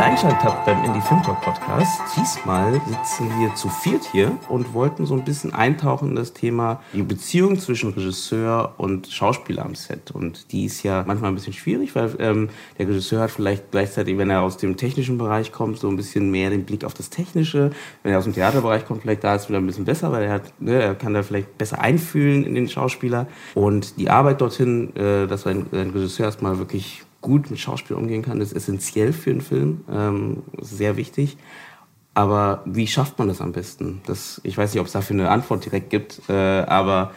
Wieder eingeschaltet habt beim Indie Film Talk Podcast. Diesmal sitzen wir zu viert hier und wollten so ein bisschen eintauchen in das Thema die Beziehung zwischen Regisseur und Schauspieler am Set. Und die ist ja manchmal ein bisschen schwierig, weil ähm, der Regisseur hat vielleicht gleichzeitig, wenn er aus dem technischen Bereich kommt, so ein bisschen mehr den Blick auf das Technische. Wenn er aus dem Theaterbereich kommt, vielleicht da ist es wieder ein bisschen besser, weil er hat, ne, er kann da vielleicht besser einfühlen in den Schauspieler. Und die Arbeit dorthin, äh, dass ein, ein Regisseur erstmal wirklich gut mit Schauspiel umgehen kann, ist essentiell für einen Film, ähm, sehr wichtig. Aber wie schafft man das am besten? Das, ich weiß nicht, ob es dafür eine Antwort direkt gibt, äh, aber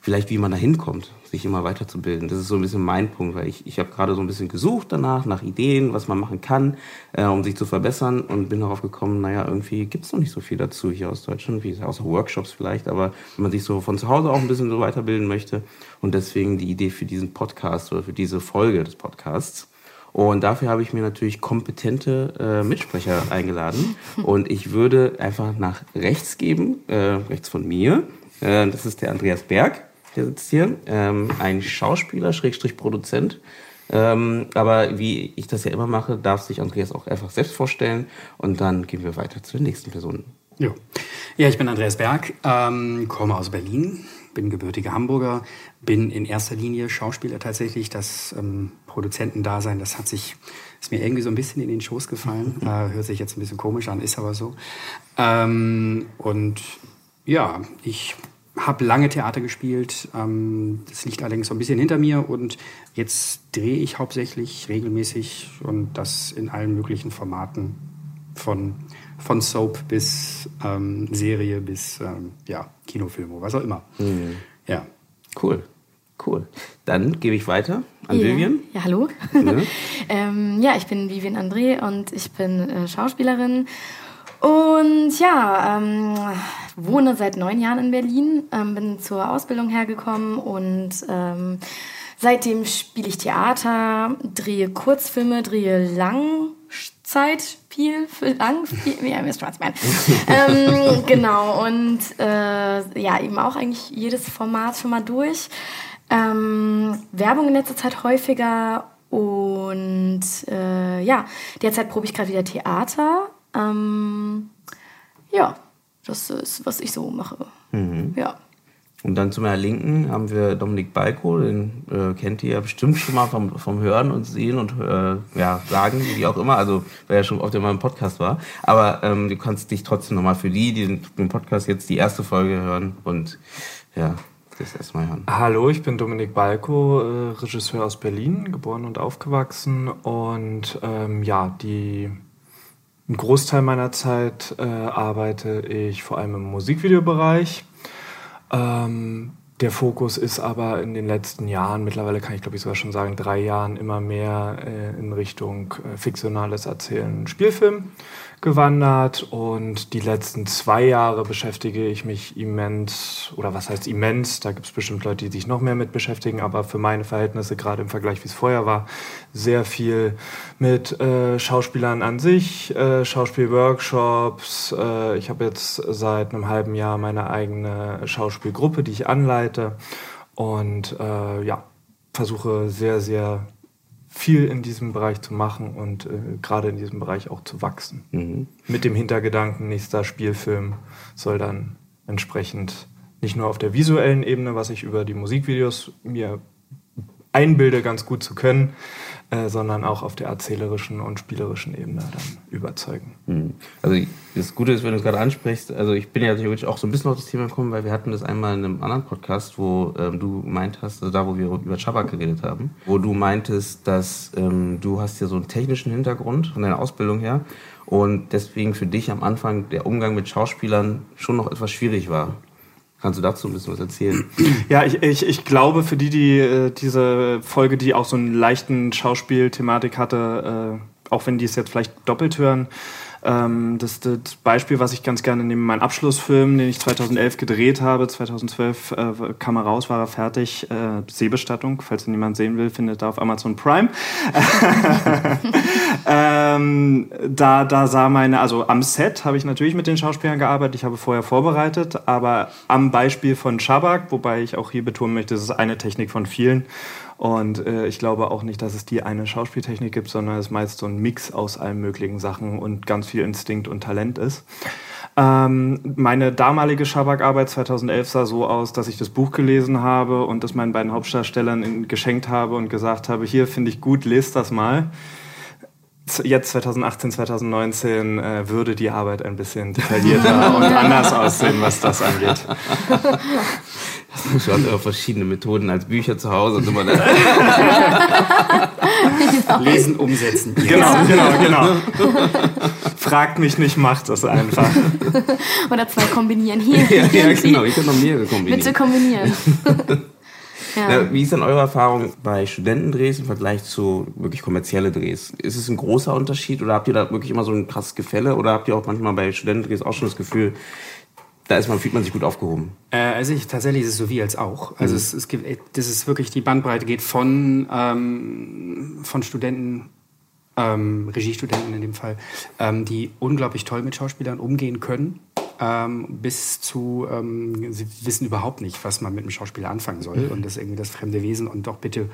vielleicht wie man da hinkommt, sich immer weiterzubilden. Das ist so ein bisschen mein Punkt, weil ich, ich habe gerade so ein bisschen gesucht danach, nach Ideen, was man machen kann, äh, um sich zu verbessern und bin darauf gekommen, naja, irgendwie gibt es noch nicht so viel dazu hier aus Deutschland, wie außer Workshops vielleicht, aber wenn man sich so von zu Hause auch ein bisschen so weiterbilden möchte und deswegen die Idee für diesen Podcast oder für diese Folge des Podcasts. Und dafür habe ich mir natürlich kompetente äh, Mitsprecher eingeladen. Und ich würde einfach nach rechts geben, äh, rechts von mir. Äh, das ist der Andreas Berg der sitzt hier, ähm, ein Schauspieler, Schrägstrich Produzent. Ähm, aber wie ich das ja immer mache, darf sich Andreas auch einfach selbst vorstellen und dann gehen wir weiter zu den nächsten Personen. Jo. Ja, ich bin Andreas Berg, ähm, komme aus Berlin, bin gebürtiger Hamburger, bin in erster Linie Schauspieler tatsächlich. Das ähm, Produzentendasein, das hat sich, ist mir irgendwie so ein bisschen in den Schoß gefallen. äh, hört sich jetzt ein bisschen komisch an, ist aber so. Ähm, und ja, ich habe lange Theater gespielt. Ähm, das liegt allerdings so ein bisschen hinter mir und jetzt drehe ich hauptsächlich regelmäßig und das in allen möglichen Formaten von, von Soap bis ähm, Serie bis ähm, ja, Kinofilme, was auch immer. Mhm. Ja. Cool. Cool. Dann gebe ich weiter an ja. Vivian. Ja, hallo. Ja. ähm, ja, ich bin Vivian André und ich bin äh, Schauspielerin. Und ja, ähm, wohne seit neun Jahren in Berlin, ähm, bin zur Ausbildung hergekommen und ähm, seitdem spiele ich Theater, drehe Kurzfilme, drehe Langzeitspiel, Langspiel, ja, Miss Schwarzmann. ähm, genau, und äh, ja, eben auch eigentlich jedes Format schon mal durch. Ähm, Werbung in letzter Zeit häufiger und äh, ja, derzeit probe ich gerade wieder Theater. Ähm, ja, das ist, was ich so mache. Ja. Und dann zu meiner Linken haben wir Dominik Balko, den äh, kennt ihr ja bestimmt schon mal vom, vom Hören und Sehen und äh, ja, Sagen, wie auch immer, also wer ja schon oft in meinem Podcast war. Aber ähm, du kannst dich trotzdem nochmal für die, die den Podcast jetzt die erste Folge hören und ja, das erstmal hören. Hallo, ich bin Dominik Balko, äh, Regisseur aus Berlin, geboren und aufgewachsen. Und ähm, ja, die, einen Großteil meiner Zeit äh, arbeite ich vor allem im Musikvideobereich. Ähm, der Fokus ist aber in den letzten Jahren, mittlerweile kann ich glaube ich sogar schon sagen, drei Jahren immer mehr äh, in Richtung äh, fiktionales Erzählen, Spielfilm gewandert und die letzten zwei Jahre beschäftige ich mich immens, oder was heißt immens, da gibt es bestimmt Leute, die sich noch mehr mit beschäftigen, aber für meine Verhältnisse, gerade im Vergleich, wie es vorher war, sehr viel mit äh, Schauspielern an sich, äh, Schauspielworkshops. Äh, ich habe jetzt seit einem halben Jahr meine eigene Schauspielgruppe, die ich anleite und äh, ja, versuche sehr, sehr viel in diesem Bereich zu machen und äh, gerade in diesem Bereich auch zu wachsen. Mhm. Mit dem Hintergedanken, nächster Spielfilm soll dann entsprechend nicht nur auf der visuellen Ebene, was ich über die Musikvideos mir einbilde, ganz gut zu können, äh, sondern auch auf der erzählerischen und spielerischen Ebene dann überzeugen. Mhm. Also das Gute ist, wenn du es gerade ansprichst, also ich bin ja theoretisch auch so ein bisschen auf das Thema gekommen, weil wir hatten das einmal in einem anderen Podcast, wo ähm, du meint hast, also da, wo wir über Chabak geredet haben, wo du meintest, dass ähm, du hast ja so einen technischen Hintergrund von deiner Ausbildung her und deswegen für dich am Anfang der Umgang mit Schauspielern schon noch etwas schwierig war. Kannst du dazu ein bisschen was erzählen? Ja, ich, ich, ich glaube, für die, die äh, diese Folge, die auch so einen leichten Schauspielthematik hatte, äh, auch wenn die es jetzt vielleicht doppelt hören, Ähm, das, das Beispiel, was ich ganz gerne nehme, mein Abschlussfilm, den ich 2011 gedreht habe, 2012 äh, kam er raus, war er fertig. Äh, Seebestattung, falls ihn jemand sehen will, findet er auf Amazon Prime. ähm, da, da sah meine, also am Set habe ich natürlich mit den Schauspielern gearbeitet, ich habe vorher vorbereitet, aber am Beispiel von Shabak, wobei ich auch hier betonen möchte, es ist eine Technik von vielen. Und äh, ich glaube auch nicht, dass es die eine Schauspieltechnik gibt, sondern es meist so ein Mix aus allen möglichen Sachen und ganz viel Instinkt und Talent ist. Ähm, meine damalige Schabak-Arbeit 2011 sah so aus, dass ich das Buch gelesen habe und das meinen beiden Hauptdarstellern in, geschenkt habe und gesagt habe, hier finde ich gut, lest das mal. Jetzt 2018, 2019 äh, würde die Arbeit ein bisschen detaillierter und anders aussehen, was das angeht. Du hast ja verschiedene Methoden als Bücher zu Hause und immer Lesen, umsetzen. Genau, genau, genau. Fragt mich nicht, macht das einfach. Oder zwei kombinieren hier. ja, ja, genau. Ich kann noch mehrere kombinieren. Bitte kombinieren. ja. Na, wie ist denn eure Erfahrung bei Studentendrehs im Vergleich zu wirklich kommerzielle Drehs? Ist es ein großer Unterschied oder habt ihr da wirklich immer so ein krasses Gefälle oder habt ihr auch manchmal bei Studentendrehs auch schon das Gefühl, da ist man, fühlt man sich gut aufgehoben. Äh, also ich, tatsächlich ist es so wie als auch. Also mhm. es, es gibt, das ist wirklich die Bandbreite geht von ähm, von Studenten, ähm, Regiestudenten in dem Fall, ähm, die unglaublich toll mit Schauspielern umgehen können, ähm, bis zu ähm, sie wissen überhaupt nicht, was man mit einem Schauspieler anfangen soll mhm. und das ist irgendwie das fremde Wesen und doch bitte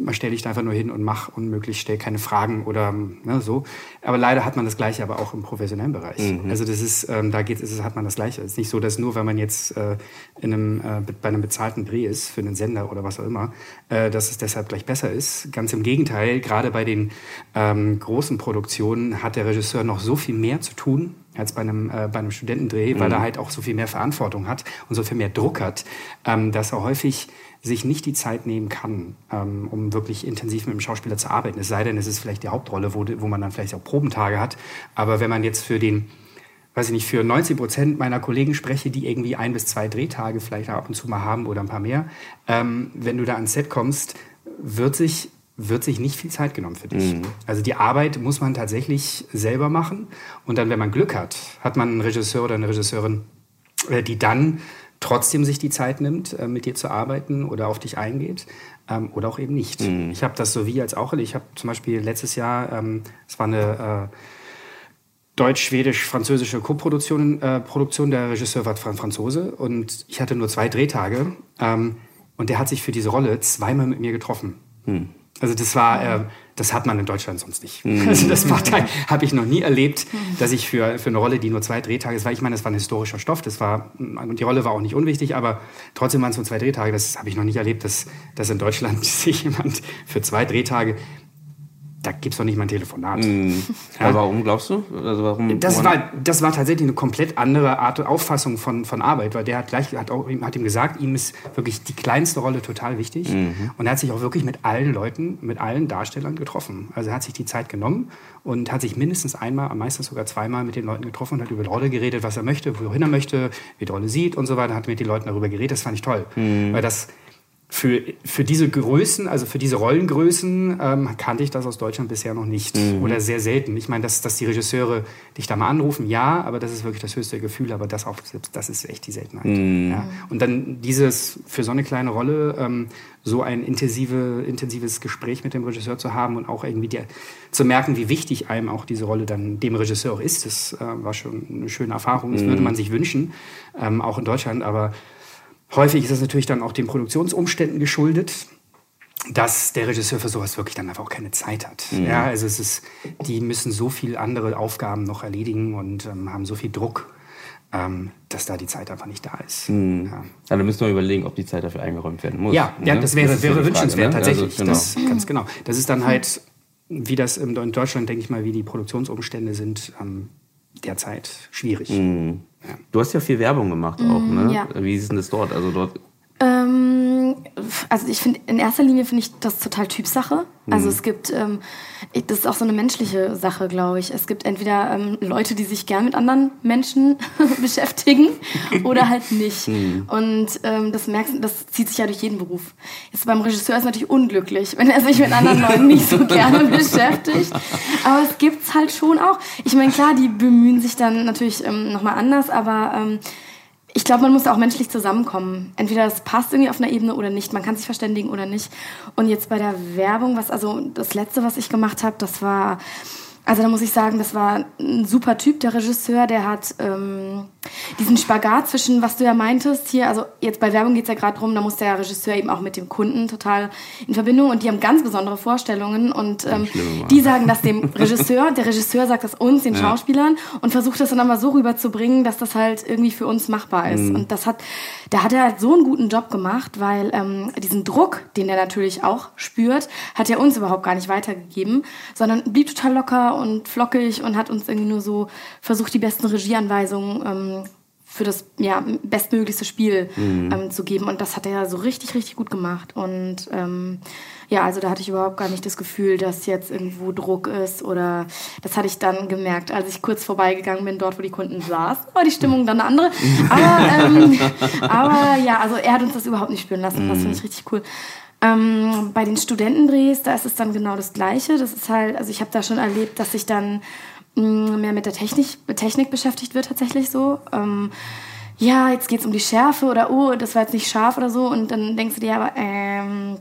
man stell dich da einfach nur hin und mach unmöglich, stell keine Fragen oder ne, so. Aber leider hat man das Gleiche aber auch im professionellen Bereich. Mhm. Also das ist, ähm, da geht es, hat man das Gleiche. Es ist nicht so, dass nur, wenn man jetzt äh, in einem, äh, bei einem bezahlten Dreh ist für einen Sender oder was auch immer, äh, dass es deshalb gleich besser ist. Ganz im Gegenteil, gerade bei den ähm, großen Produktionen hat der Regisseur noch so viel mehr zu tun als bei einem, äh, bei einem Studentendreh, mhm. weil er halt auch so viel mehr Verantwortung hat und so viel mehr Druck hat, ähm, dass er häufig sich nicht die Zeit nehmen kann, ähm, um wirklich intensiv mit dem Schauspieler zu arbeiten. Es sei denn, es ist vielleicht die Hauptrolle, wo, wo man dann vielleicht auch Probentage hat. Aber wenn man jetzt für den, weiß ich nicht, für 90 Prozent meiner Kollegen spreche, die irgendwie ein bis zwei Drehtage vielleicht ab und zu mal haben oder ein paar mehr, ähm, wenn du da ans Set kommst, wird sich wird sich nicht viel Zeit genommen für dich. Mhm. Also die Arbeit muss man tatsächlich selber machen. Und dann, wenn man Glück hat, hat man einen Regisseur oder eine Regisseurin, äh, die dann trotzdem sich die Zeit nimmt, äh, mit dir zu arbeiten oder auf dich eingeht ähm, oder auch eben nicht. Mhm. Ich habe das so wie als auch. Ich habe zum Beispiel letztes Jahr, ähm, es war eine äh, deutsch-schwedisch-französische Co-Produktion, äh, Produktion, der Regisseur war Franzose und ich hatte nur zwei Drehtage ähm, und der hat sich für diese Rolle zweimal mit mir getroffen. Mhm. Also das war, äh, das hat man in Deutschland sonst nicht. Mhm. Also das habe ich noch nie erlebt, dass ich für, für eine Rolle, die nur zwei Drehtage ist, weil ich meine, das war ein historischer Stoff, das war, und die Rolle war auch nicht unwichtig, aber trotzdem waren es nur zwei Drehtage, das habe ich noch nicht erlebt, dass, dass in Deutschland sich jemand für zwei Drehtage da gibt es doch nicht mal ein Telefonat. Mm. Ja. warum glaubst du? Also warum, das, war, das war tatsächlich eine komplett andere Art Auffassung von, von Arbeit, weil der hat gleich hat, auch, hat ihm gesagt, ihm ist wirklich die kleinste Rolle total wichtig. Mhm. Und er hat sich auch wirklich mit allen Leuten, mit allen Darstellern getroffen. Also er hat sich die Zeit genommen und hat sich mindestens einmal, am meisten sogar zweimal mit den Leuten getroffen und hat über die Rolle geredet, was er möchte, wohin er möchte, wie die Rolle sieht und so weiter. Hat mit den Leuten darüber geredet. Das fand ich toll. Mhm. Weil das für, für diese Größen, also für diese Rollengrößen, ähm, kannte ich das aus Deutschland bisher noch nicht mhm. oder sehr selten. Ich meine, dass, dass die Regisseure dich da mal anrufen, ja, aber das ist wirklich das höchste Gefühl, aber das auch, das ist echt die Seltenheit. Mhm. Ja. Und dann dieses für so eine kleine Rolle ähm, so ein intensive, intensives Gespräch mit dem Regisseur zu haben und auch irgendwie der, zu merken, wie wichtig einem auch diese Rolle dann dem Regisseur auch ist, das äh, war schon eine schöne Erfahrung. Das mhm. würde man sich wünschen, ähm, auch in Deutschland, aber Häufig ist das natürlich dann auch den Produktionsumständen geschuldet, dass der Regisseur für sowas wirklich dann einfach auch keine Zeit hat. Mhm. Ja, also es ist, die müssen so viel andere Aufgaben noch erledigen und ähm, haben so viel Druck, ähm, dass da die Zeit einfach nicht da ist. Mhm. Ja. Dann müssen wir überlegen, ob die Zeit dafür eingeräumt werden muss. Ja, ja das wäre, das wäre wünschenswert, Frage, ne? tatsächlich. Also, genau. Das, ganz genau. Das ist dann halt, wie das in Deutschland, denke ich mal, wie die Produktionsumstände sind, ähm, derzeit schwierig. Mhm. Ja. Du hast ja viel Werbung gemacht auch, mm, ne? Ja. Wie ist denn das dort? Also dort Ähm, also ich finde, in erster Linie finde ich das total Typsache. Also Mhm. es gibt, ähm, das ist auch so eine menschliche Sache, glaube ich. Es gibt entweder ähm, Leute, die sich gern mit anderen Menschen beschäftigen oder halt nicht. Mhm. Und ähm, das merkst das zieht sich ja durch jeden Beruf. Jetzt beim Regisseur ist es natürlich unglücklich, wenn er sich mit anderen Leuten nicht so gerne beschäftigt. Aber es gibt's halt schon auch. Ich meine, klar, die bemühen sich dann natürlich ähm, nochmal anders, aber ähm, ich glaube, man muss auch menschlich zusammenkommen. Entweder das passt irgendwie auf einer Ebene oder nicht. Man kann sich verständigen oder nicht. Und jetzt bei der Werbung, was also das letzte, was ich gemacht habe, das war, also da muss ich sagen, das war ein super Typ, der Regisseur, der hat ähm, diesen Spagat zwischen, was du ja meintest hier, also jetzt bei Werbung geht's ja gerade drum, da muss der Regisseur eben auch mit dem Kunden total in Verbindung und die haben ganz besondere Vorstellungen und ähm, die sagen das dem Regisseur, der Regisseur sagt das uns, den Schauspielern und versucht das dann aber so rüberzubringen, dass das halt irgendwie für uns machbar ist. Und das hat, da hat er halt so einen guten Job gemacht, weil ähm, diesen Druck, den er natürlich auch spürt, hat er uns überhaupt gar nicht weitergegeben, sondern blieb total locker und flockig und hat uns irgendwie nur so versucht, die besten Regieanweisungen ähm, für das ja, bestmöglichste Spiel ähm, zu geben. Und das hat er so richtig, richtig gut gemacht. Und ähm, ja, also da hatte ich überhaupt gar nicht das Gefühl, dass jetzt irgendwo Druck ist oder das hatte ich dann gemerkt, als ich kurz vorbeigegangen bin, dort, wo die Kunden saßen, war die Stimmung dann eine andere. Aber, ähm, aber ja, also er hat uns das überhaupt nicht spüren lassen. Das finde ich richtig cool. Ähm, bei den Studentendrehs, da ist es dann genau das Gleiche. Das ist halt, also ich habe da schon erlebt, dass ich dann mehr mit der Technik, Technik beschäftigt wird tatsächlich so. Ähm, ja, jetzt geht's um die Schärfe oder oh, das war jetzt nicht scharf oder so und dann denkst du dir aber, ähm,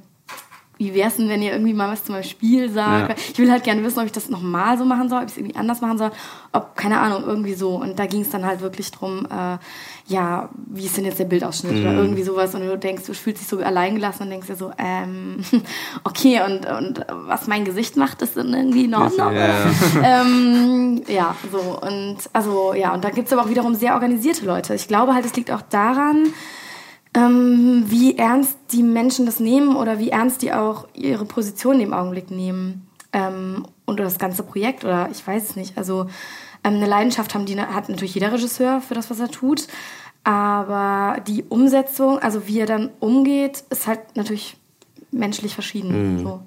wie wär's denn, wenn ihr irgendwie mal was zu meinem Spiel sagt? Ja. Ich will halt gerne wissen, ob ich das nochmal so machen soll, ob ich es irgendwie anders machen soll, ob, keine Ahnung, irgendwie so. Und da ging es dann halt wirklich drum, äh, ja, wie ist denn jetzt der Bildausschnitt oder irgendwie sowas und du denkst, du fühlst dich so alleingelassen und denkst dir so, ähm, okay, und, und was mein Gesicht macht, ist dann irgendwie in Ordnung. Ja, ja. ähm, ja, so und also ja, und da gibt's aber auch wiederum sehr organisierte Leute. Ich glaube halt, es liegt auch daran, ähm, wie ernst die Menschen das nehmen oder wie ernst die auch ihre Position im Augenblick nehmen. Ähm, und das ganze Projekt oder ich weiß es nicht. Also ähm, eine Leidenschaft haben die, hat natürlich jeder Regisseur für das, was er tut. Aber die Umsetzung, also wie er dann umgeht, ist halt natürlich menschlich verschieden. So.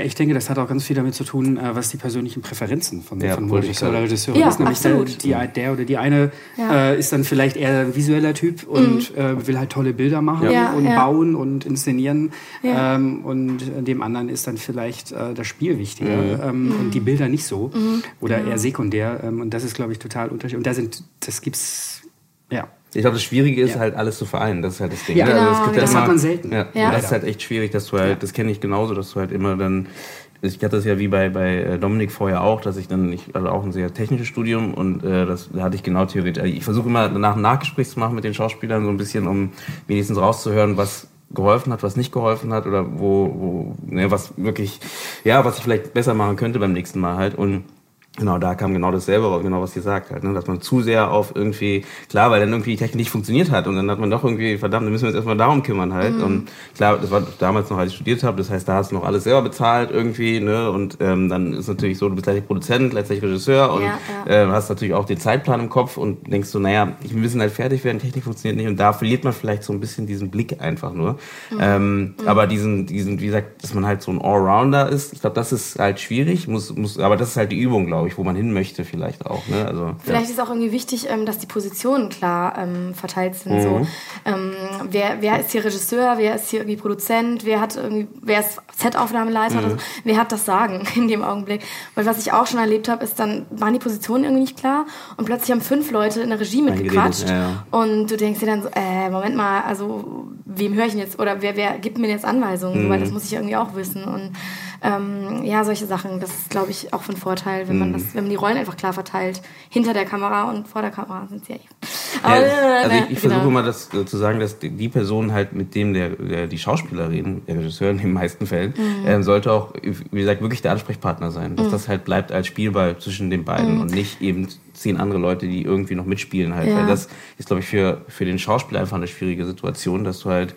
Äh, Ich denke, das hat auch ganz viel damit zu tun, äh, was die persönlichen Präferenzen von, Ja, von Regisseur oder. Regisseurin Ja, ist. Nämlich der, absolut. die, der oder die eine Ja. äh, ist dann vielleicht eher ein visueller Typ und äh, will halt tolle Bilder machen Ja, und ja. bauen und inszenieren. Ja. Ähm, und dem anderen ist dann vielleicht äh, das Spiel wichtiger ähm, und die Bilder nicht so oder eher sekundär. Ähm, und das ist, glaube ich, total unterschiedlich. Und da sind, das gibt's, ja. Ich glaube, das Schwierige ist Ja. halt alles zu vereinen. Das ist halt das Ding. Ja, ne? genau, es gibt genau. Das immer- hat man selten. Ja, Ja. das ist halt echt schwierig, dass du halt, das kenne ich genauso, dass du halt immer dann, ich hatte das ja wie bei, bei äh, Dominik vorher auch, dass ich dann, ich hatte auch ein sehr technisches Studium und äh, das da hatte ich genau theoretisch. Ich versuche immer danach ein Nachgespräch zu machen mit den Schauspielern, so ein bisschen, um wenigstens rauszuhören, was geholfen hat, was nicht geholfen hat oder wo, wo ne, was wirklich, ja, was ich vielleicht besser machen könnte beim nächsten Mal halt und Genau, da kam genau dasselbe raus, genau was ihr sagt halt, ne? dass man zu sehr auf irgendwie, klar, weil dann irgendwie die Technik nicht funktioniert hat und dann hat man doch irgendwie, verdammt, dann müssen wir uns erstmal darum kümmern halt. Mhm. Und klar, das war damals noch, als ich studiert habe, das heißt, da hast du noch alles selber bezahlt irgendwie, ne? Und ähm, dann ist natürlich so, du bist gleichzeitig Produzent, gleichzeitig Regisseur und Ja, ja. Äh, hast natürlich auch den Zeitplan im Kopf und denkst so, naja, wir müssen halt fertig werden, Technik funktioniert nicht und da verliert man vielleicht so ein bisschen diesen Blick einfach nur. Mhm. Ähm, Aber diesen, diesen, wie gesagt, dass man halt so ein Allrounder ist, ich glaube, das ist halt schwierig, muss, muss, aber das ist halt die Übung, glaube ich, wo man hin möchte vielleicht auch. Ne? Also, Vielleicht ist auch irgendwie wichtig, ähm, dass die Positionen klar ähm, verteilt sind. Mhm. So, ähm, wer, wer ist hier Regisseur, wer ist hier irgendwie Produzent, wer hat irgendwie, wer ist Set-Aufnahmeleiter, Mhm. so, wer hat das Sagen in dem Augenblick? Weil was ich auch schon erlebt habe, ist dann waren die Positionen irgendwie nicht klar und plötzlich haben fünf Leute in der Regie mitgequatscht ja, ja. und du denkst dir dann so, äh, Moment mal, also wem höre ich denn jetzt oder wer, wer gibt mir jetzt Anweisungen, Mhm. weil das muss ich irgendwie auch wissen und ähm, ja, solche Sachen, das ist, glaube ich, auch von Vorteil, wenn man Mhm. das, wenn man die Rollen einfach klar verteilt. Hinter der Kamera und vor der Kamera sind sie ja. Ja, Aber, also ich, ich genau. versuche immer das äh, zu sagen, dass die, die Person halt mit dem der, der die Schauspielerin, der Regisseur in den meisten Fällen, Mhm. ähm, sollte auch, wie gesagt, wirklich der Ansprechpartner sein. Dass das halt bleibt als Spielball zwischen den beiden und nicht eben zehn andere Leute, die irgendwie noch mitspielen halt. Mhm. Ja. Weil das ist, glaube ich, für, für den Schauspieler einfach eine schwierige Situation, dass du halt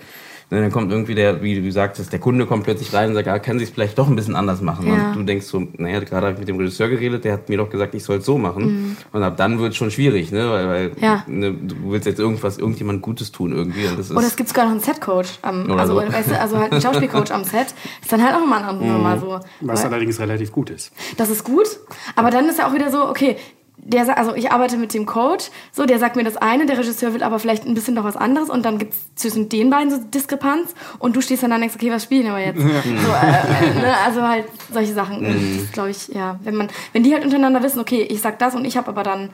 Und dann kommt irgendwie der, wie du sagtest, der Kunde kommt plötzlich rein und sagt, ah, kann sich vielleicht doch ein bisschen anders machen. Ja. Und du denkst so, naja, gerade habe ich mit dem Regisseur geredet, der hat mir doch gesagt, ich soll es so machen. Und ab dann wird es schon schwierig, ne? Weil, weil Mhm. Ja. ne, du willst jetzt irgendwas, irgendjemand Gutes tun irgendwie. Und das ist, Oder es gibt sogar noch einen Set-Coach, am, also, so. weißt du, also halt einen Schauspielcoach am Set. Ist dann halt auch mal eine andere Nummer so. Was Weil- allerdings relativ gut ist. Das ist gut, aber dann ist ja auch wieder so, okay, der, also ich arbeite mit dem Coach, so der sagt mir das eine, der Regisseur will aber vielleicht ein bisschen noch was anderes und dann gibt's zwischen den beiden so Diskrepanz und du stehst dann da und denkst, okay, was spielen wir jetzt? So, äh, äh, ne, also halt solche Sachen, Mhm. glaube ich, ja, wenn man, wenn die halt untereinander wissen, okay, ich sag das und ich habe aber dann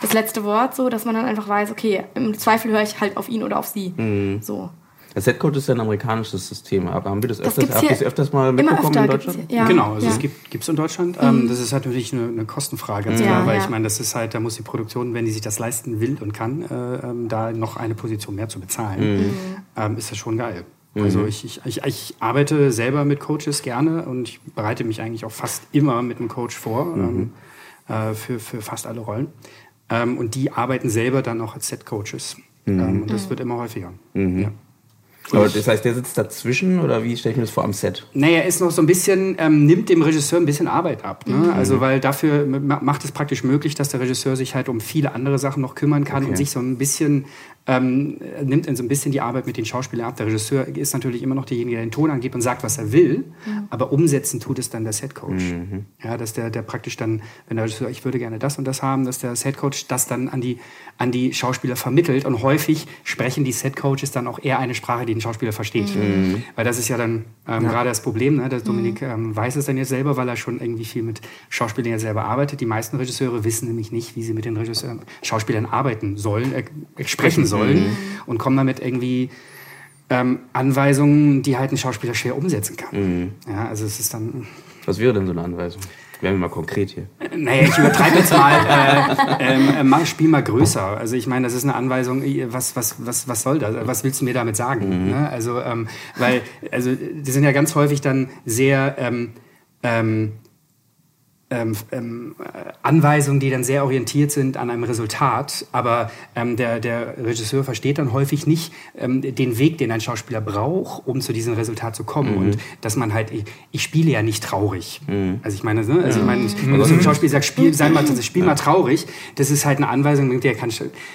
das letzte Wort, so, dass man dann einfach weiß, okay, im Zweifel höre ich halt auf ihn oder auf sie, Mhm. so. Der Setcode ist ja ein amerikanisches System. Aber haben wir das Das öfters, habt ihr hier das öfters mal mitbekommen öfter in Deutschland? ja, genau, also ja. es gibt gibt's in Deutschland. Ähm, das ist halt natürlich eine, eine Kostenfrage, ganz Ja, klar, weil ja. ich meine, das ist halt, da muss die Produktion, wenn die sich das leisten will und kann, äh, ähm, da noch eine Position mehr zu bezahlen, ähm, ist das schon geil. Also ich, ich, ich, ich arbeite selber mit Coaches gerne und ich bereite mich eigentlich auch fast immer mit einem Coach vor ähm, äh, für, für fast alle Rollen. Ähm, und die arbeiten selber dann auch als Set-Coaches. Ähm, und das wird immer häufiger. Ja. Aber das heißt, der sitzt dazwischen oder wie stelle ich mir das vor am Set? Naja, ist noch so ein bisschen, ähm, nimmt dem Regisseur ein bisschen Arbeit ab. Ne? Also, weil dafür ma- macht es praktisch möglich, dass der Regisseur sich halt um viele andere Sachen noch kümmern kann Okay. und sich so ein bisschen, ähm, nimmt so ein bisschen die Arbeit mit den Schauspielern ab. Der Regisseur ist natürlich immer noch derjenige, der den Ton angibt und sagt, was er will, aber umsetzen tut es dann der Setcoach. Ja, dass der, der praktisch dann, wenn der Regisseur, ich würde gerne das und das haben, dass der Setcoach das dann an die, an die Schauspieler vermittelt und häufig sprechen die Setcoaches dann auch eher eine Sprache, die den Schauspieler versteht. Weil das ist ja dann ähm, gerade das Problem, ne? Der Dominik ähm, weiß es dann jetzt selber, weil er schon irgendwie viel mit Schauspielern ja selber arbeitet. Die meisten Regisseure wissen nämlich nicht, wie sie mit den Regisseuren, Schauspielern arbeiten sollen, äh, sprechen sollen und kommen damit irgendwie ähm, Anweisungen, die halt ein Schauspieler schwer umsetzen kann. Ja, also es ist dann, Was wäre denn so eine Anweisung? Werden wir mal konkret hier. naja, ich übertreibe jetzt mal, äh, ähm, äh, spiel mal größer. Also ich meine, das ist eine Anweisung, äh, was, was, was, was soll das? Was willst du mir damit sagen? Ne? Also, ähm, weil, also die sind ja ganz häufig dann sehr ähm, ähm, ähm, ähm, äh, Anweisungen, die dann sehr orientiert sind an einem Resultat, aber ähm, der, der Regisseur versteht dann häufig nicht ähm, den Weg, den ein Schauspieler braucht, um zu diesem Resultat zu kommen. Und dass man halt, ich, ich spiele ja nicht traurig. Also ich meine, ne? also ich meine, wenn so ein Schauspieler sagt, spiel, sei mal, also spiel mal traurig, das ist halt eine Anweisung, der kann,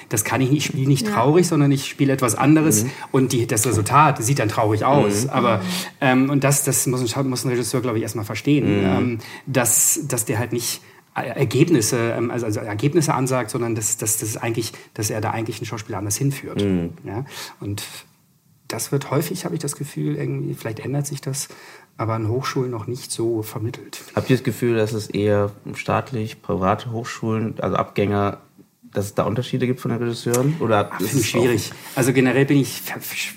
das kann ich nicht, ich spiele nicht traurig, sondern ich spiele etwas anderes. Und die, das Resultat sieht dann traurig aus. Aber ähm, und das, das muss ein, muss ein Regisseur, glaube ich, erstmal verstehen, ähm, dass, dass der halt nicht äh, Ergebnisse, ähm, also, also Ergebnisse ansagt, sondern dass, dass, dass, eigentlich, dass er da eigentlich einen Schauspieler anders hinführt. Ja? Und das wird häufig, habe ich das Gefühl, irgendwie, vielleicht ändert sich das, aber an Hochschulen noch nicht so vermittelt. Habt ihr das Gefühl, dass es eher staatlich, private Hochschulen, also Abgänger, dass es da Unterschiede gibt von den Regisseuren? Oder ist Finde ich es schwierig. Also generell bin ich,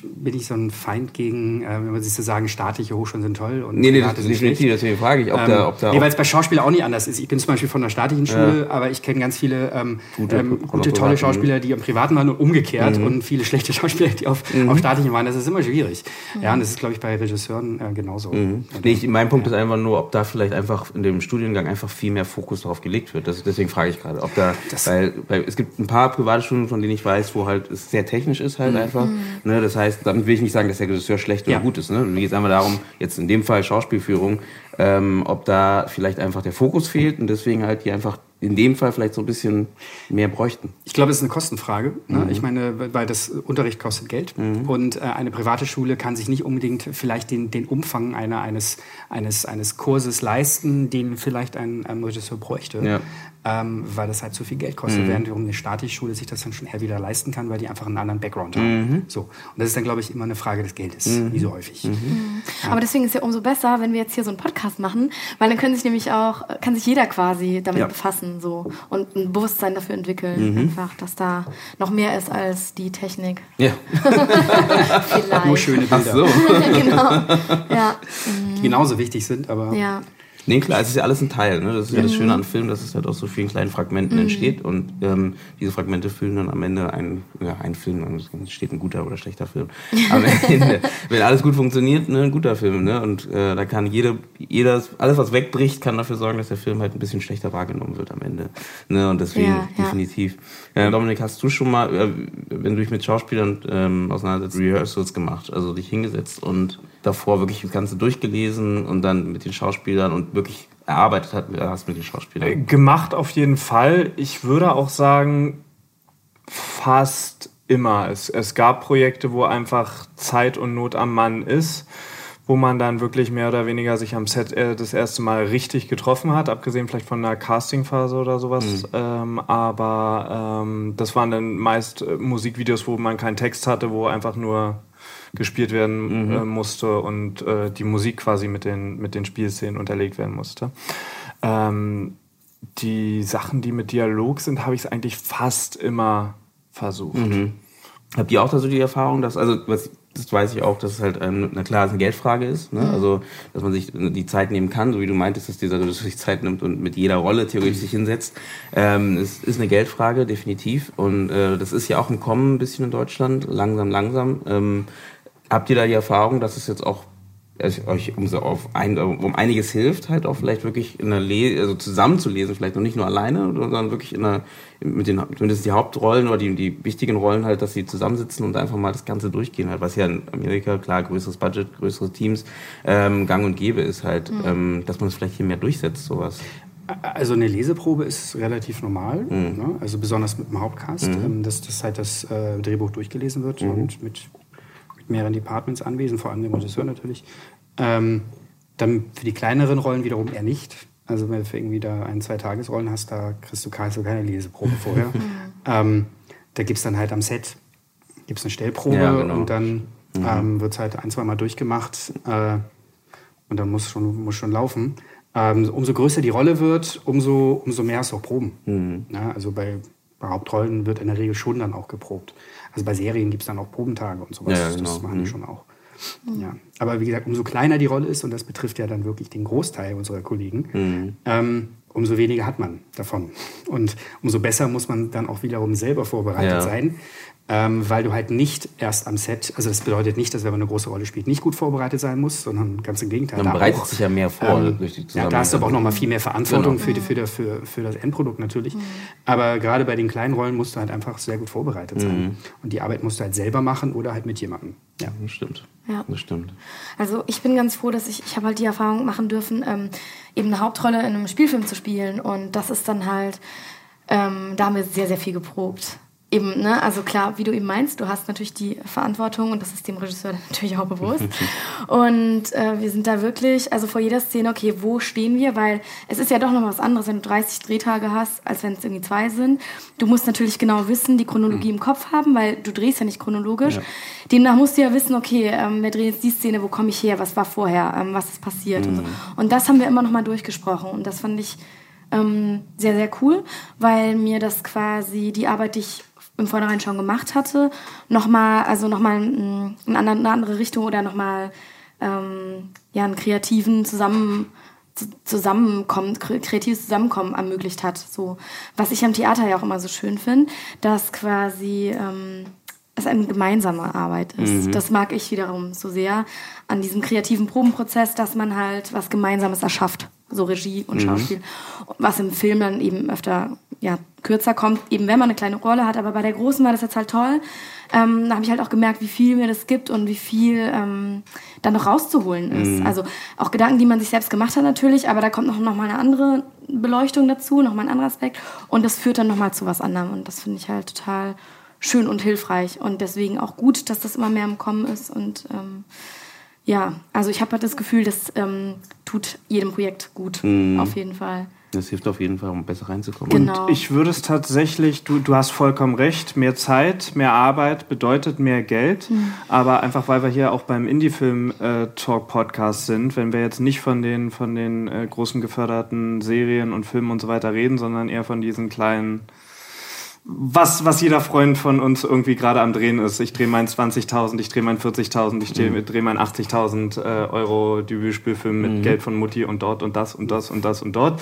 bin ich so ein Feind gegen, äh, wenn man sich so sagen, staatliche Hochschulen sind toll und Nee, nee, das private ist schlecht. definitiv, deswegen frage ich, ob da, ob da nee, weil es bei Schauspielern auch nicht anders ist. Ich bin zum Beispiel von der staatlichen Schule, aber ich kenne ganz viele ähm, Gute, ähm, gute tolle privaten, Schauspieler, die am Privaten waren und umgekehrt und viele schlechte Schauspieler, die auf, auf staatlichen waren. Das ist immer schwierig. Ja, und das ist, glaube ich, bei Regisseuren äh, genauso. Nee, ich, mein Punkt ist einfach nur, ob da vielleicht einfach in dem Studiengang einfach viel mehr Fokus darauf gelegt wird. Das, deswegen frage ich gerade, ob da, weil, weil es gibt ein paar private Schulen, von denen ich weiß, wo halt es sehr technisch ist halt einfach. Ne, das heißt, damit will ich nicht sagen, dass der Regisseur schlecht oder Ja. gut ist. Ne? Mir geht es einfach darum, jetzt in dem Fall Schauspielführung, ähm, ob da vielleicht einfach der Fokus fehlt und deswegen halt die einfach in dem Fall vielleicht so ein bisschen mehr bräuchten. Ich glaube, es ist eine Kostenfrage. Ne? Ich meine, weil das Unterricht kostet Geld und äh, eine private Schule kann sich nicht unbedingt vielleicht den, den Umfang einer, eines, eines, eines Kurses leisten, den vielleicht ein, ein Regisseur bräuchte, Ja. ähm, weil das halt zu viel Geld kostet, während wiederum eine staatliche Schule sich das dann schon eher wieder leisten kann, weil die einfach einen anderen Background haben. So. Und das ist dann, glaube ich, immer eine Frage des Geldes, wie so häufig. Aber deswegen ist ja umso besser, wenn wir jetzt hier so einen Podcast machen, weil dann können sich nämlich auch, kann sich jeder quasi damit Ja. befassen so und ein Bewusstsein dafür entwickeln, einfach, dass da noch mehr ist als die Technik. Ja. Vielleicht. Nur schöne Ach Bilder, so. genau. Ja. die genauso wichtig sind, aber Ja. Nee, klar, es ist ja alles ein Teil. Ne? Das ist ja das Schöne an Film, dass es halt aus so vielen kleinen Fragmenten mhm. entsteht und ähm, diese Fragmente füllen dann am Ende einen, ja, einen Film, dann entsteht ein guter oder schlechter Film. Am Ende, wenn alles gut funktioniert, ne, ein guter Film. Ne? Und äh, da kann jede, jeder, alles was wegbricht, kann dafür sorgen, dass der Film halt ein bisschen schlechter wahrgenommen wird am Ende. Ne? Und deswegen ja, definitiv. Ja. Äh, Dominik, hast du schon mal, äh, wenn du dich mit Schauspielern ähm, auseinandersetzt, Rehearsals gemacht, also dich hingesetzt und davor wirklich das Ganze durchgelesen und dann mit den Schauspielern und wirklich erarbeitet hat, hast mit den Schauspielern? Äh, gemacht auf jeden Fall. Ich würde auch sagen, fast immer. Es, es gab Projekte, wo einfach Zeit und Not am Mann ist, wo man dann wirklich mehr oder weniger sich am Set äh, das erste Mal richtig getroffen hat, abgesehen vielleicht von einer Castingphase oder sowas. Mhm. Ähm, aber ähm, das waren dann meist äh, Musikvideos, wo man keinen Text hatte, wo einfach nur gespielt werden mhm. äh, musste und äh, die Musik quasi mit den, mit den Spielszenen unterlegt werden musste. Ähm, die Sachen, die mit Dialog sind, habe ich es eigentlich fast immer versucht. Mhm. Habt ihr auch da so die Erfahrung, dass, also was, das weiß ich auch, dass es halt, ähm, na klar, eine Geldfrage ist, ne? Mhm. also dass man sich die Zeit nehmen kann, so wie du meintest, dass dieser dass sich Zeit nimmt und mit jeder Rolle theoretisch sich hinsetzt. Ähm, es ist eine Geldfrage, definitiv. Und äh, das ist ja auch im Kommen ein bisschen in Deutschland, langsam, langsam. Ähm, Habt ihr da die Erfahrung, dass es jetzt auch euch um, so auf ein, um einiges hilft, halt auch vielleicht wirklich in der Le also zusammenzulesen, vielleicht noch nicht nur alleine, sondern wirklich in der, mit den, zumindest die Hauptrollen oder die, die wichtigen Rollen halt, dass sie zusammensitzen und einfach mal das Ganze durchgehen halt, was ja in Amerika, klar, größeres Budget, größere Teams, ähm, gang und gäbe ist halt, mhm. ähm, dass man es vielleicht hier mehr durchsetzt, sowas. Also eine Leseprobe ist relativ normal, mhm. ne? also besonders mit dem Hauptcast, mhm. ähm, dass, dass halt das äh, Drehbuch durchgelesen wird mhm. und mit mehreren Departments anwesend, vor allem dem Regisseur natürlich. Ähm, dann für die kleineren Rollen wiederum eher nicht. Also wenn du für irgendwie da ein, zwei Tagesrollen hast, da kriegst du keine Leseprobe vorher. ähm, da gibt es dann halt am Set gibt's eine Stellprobe ja, genau. und dann mhm. ähm, wird es halt ein, zwei Mal durchgemacht äh, und dann muss schon, muss schon laufen. Ähm, umso größer die Rolle wird, umso, umso mehr hast du auch Proben. Mhm. Ja, also bei, bei Hauptrollen wird in der Regel schon dann auch geprobt. Also bei Serien gibt es dann auch Probentage und sowas. Ja, genau. Das machen die mhm. schon auch. Mhm. Ja. Aber wie gesagt, umso kleiner die Rolle ist, und das betrifft ja dann wirklich den Großteil unserer Kollegen, mhm. ähm, umso weniger hat man davon. Und umso besser muss man dann auch wiederum selber vorbereitet ja. sein ähm, weil du halt nicht erst am Set, also das bedeutet nicht, dass wenn man eine große Rolle spielt, nicht gut vorbereitet sein muss, sondern ganz im Gegenteil. Man bereitet auch, sich ja mehr vor ähm, durch die Ja, da hast du aber auch noch mal viel mehr Verantwortung genau. für, die, für, die, für, für, das Endprodukt natürlich. Mhm. Aber gerade bei den kleinen Rollen musst du halt einfach sehr gut vorbereitet sein. Mhm. Und die Arbeit musst du halt selber machen oder halt mit jemandem. Ja, das stimmt. Ja. Das stimmt. Also ich bin ganz froh, dass ich, ich habe halt die Erfahrung machen dürfen, ähm, eben eine Hauptrolle in einem Spielfilm zu spielen. Und das ist dann halt, ähm, da haben wir sehr, sehr viel geprobt eben, ne, also klar, wie du eben meinst, du hast natürlich die Verantwortung und das ist dem Regisseur natürlich auch bewusst. und äh, wir sind da wirklich, also vor jeder Szene, okay, wo stehen wir? Weil es ist ja doch noch was anderes, wenn du 30 Drehtage hast, als wenn es irgendwie zwei sind. Du musst natürlich genau wissen, die Chronologie mhm. im Kopf haben, weil du drehst ja nicht chronologisch. Ja. Demnach musst du ja wissen, okay, ähm, wir drehen jetzt die Szene, wo komme ich her, was war vorher, ähm, was ist passiert mhm. und so. Und das haben wir immer noch mal durchgesprochen und das fand ich ähm, sehr, sehr cool, weil mir das quasi die Arbeit, die ich im Vornherein schon gemacht hatte, nochmal, also nochmal in eine andere Richtung oder nochmal ähm, ja, einen kreativen Zusammen, Zusammenkommen, kreatives Zusammenkommen ermöglicht hat. So, was ich am Theater ja auch immer so schön finde, dass quasi ähm, es eine gemeinsame Arbeit ist. Mhm. Das mag ich wiederum so sehr an diesem kreativen Probenprozess, dass man halt was Gemeinsames erschafft, so Regie und mhm. Schauspiel, was im Film dann eben öfter ja, kürzer kommt, eben wenn man eine kleine Rolle hat. Aber bei der großen war das jetzt halt toll. Ähm, da habe ich halt auch gemerkt, wie viel mir das gibt und wie viel ähm, dann noch rauszuholen ist. Mhm. Also auch Gedanken, die man sich selbst gemacht hat natürlich, aber da kommt noch, noch mal eine andere Beleuchtung dazu, noch mal ein anderer Aspekt. Und das führt dann noch mal zu was anderem. Und das finde ich halt total schön und hilfreich. Und deswegen auch gut, dass das immer mehr im Kommen ist. Und ähm, ja, also ich habe halt das Gefühl, das ähm, tut jedem Projekt gut, mhm. auf jeden Fall. Das hilft auf jeden Fall, um besser reinzukommen. Genau. Und ich würde es tatsächlich, du, du hast vollkommen recht, mehr Zeit, mehr Arbeit bedeutet mehr Geld. Mhm. Aber einfach, weil wir hier auch beim Indie-Film-Talk-Podcast sind, wenn wir jetzt nicht von den, von den äh, großen geförderten Serien und Filmen und so weiter reden, sondern eher von diesen kleinen was, was jeder Freund von uns irgendwie gerade am Drehen ist. Ich drehe meinen 20.000, ich drehe meinen 40.000, ich drehe mhm. dreh meinen 80.000 äh, Euro Debütspielfilm mit mhm. Geld von Mutti und dort und das und das und das und dort.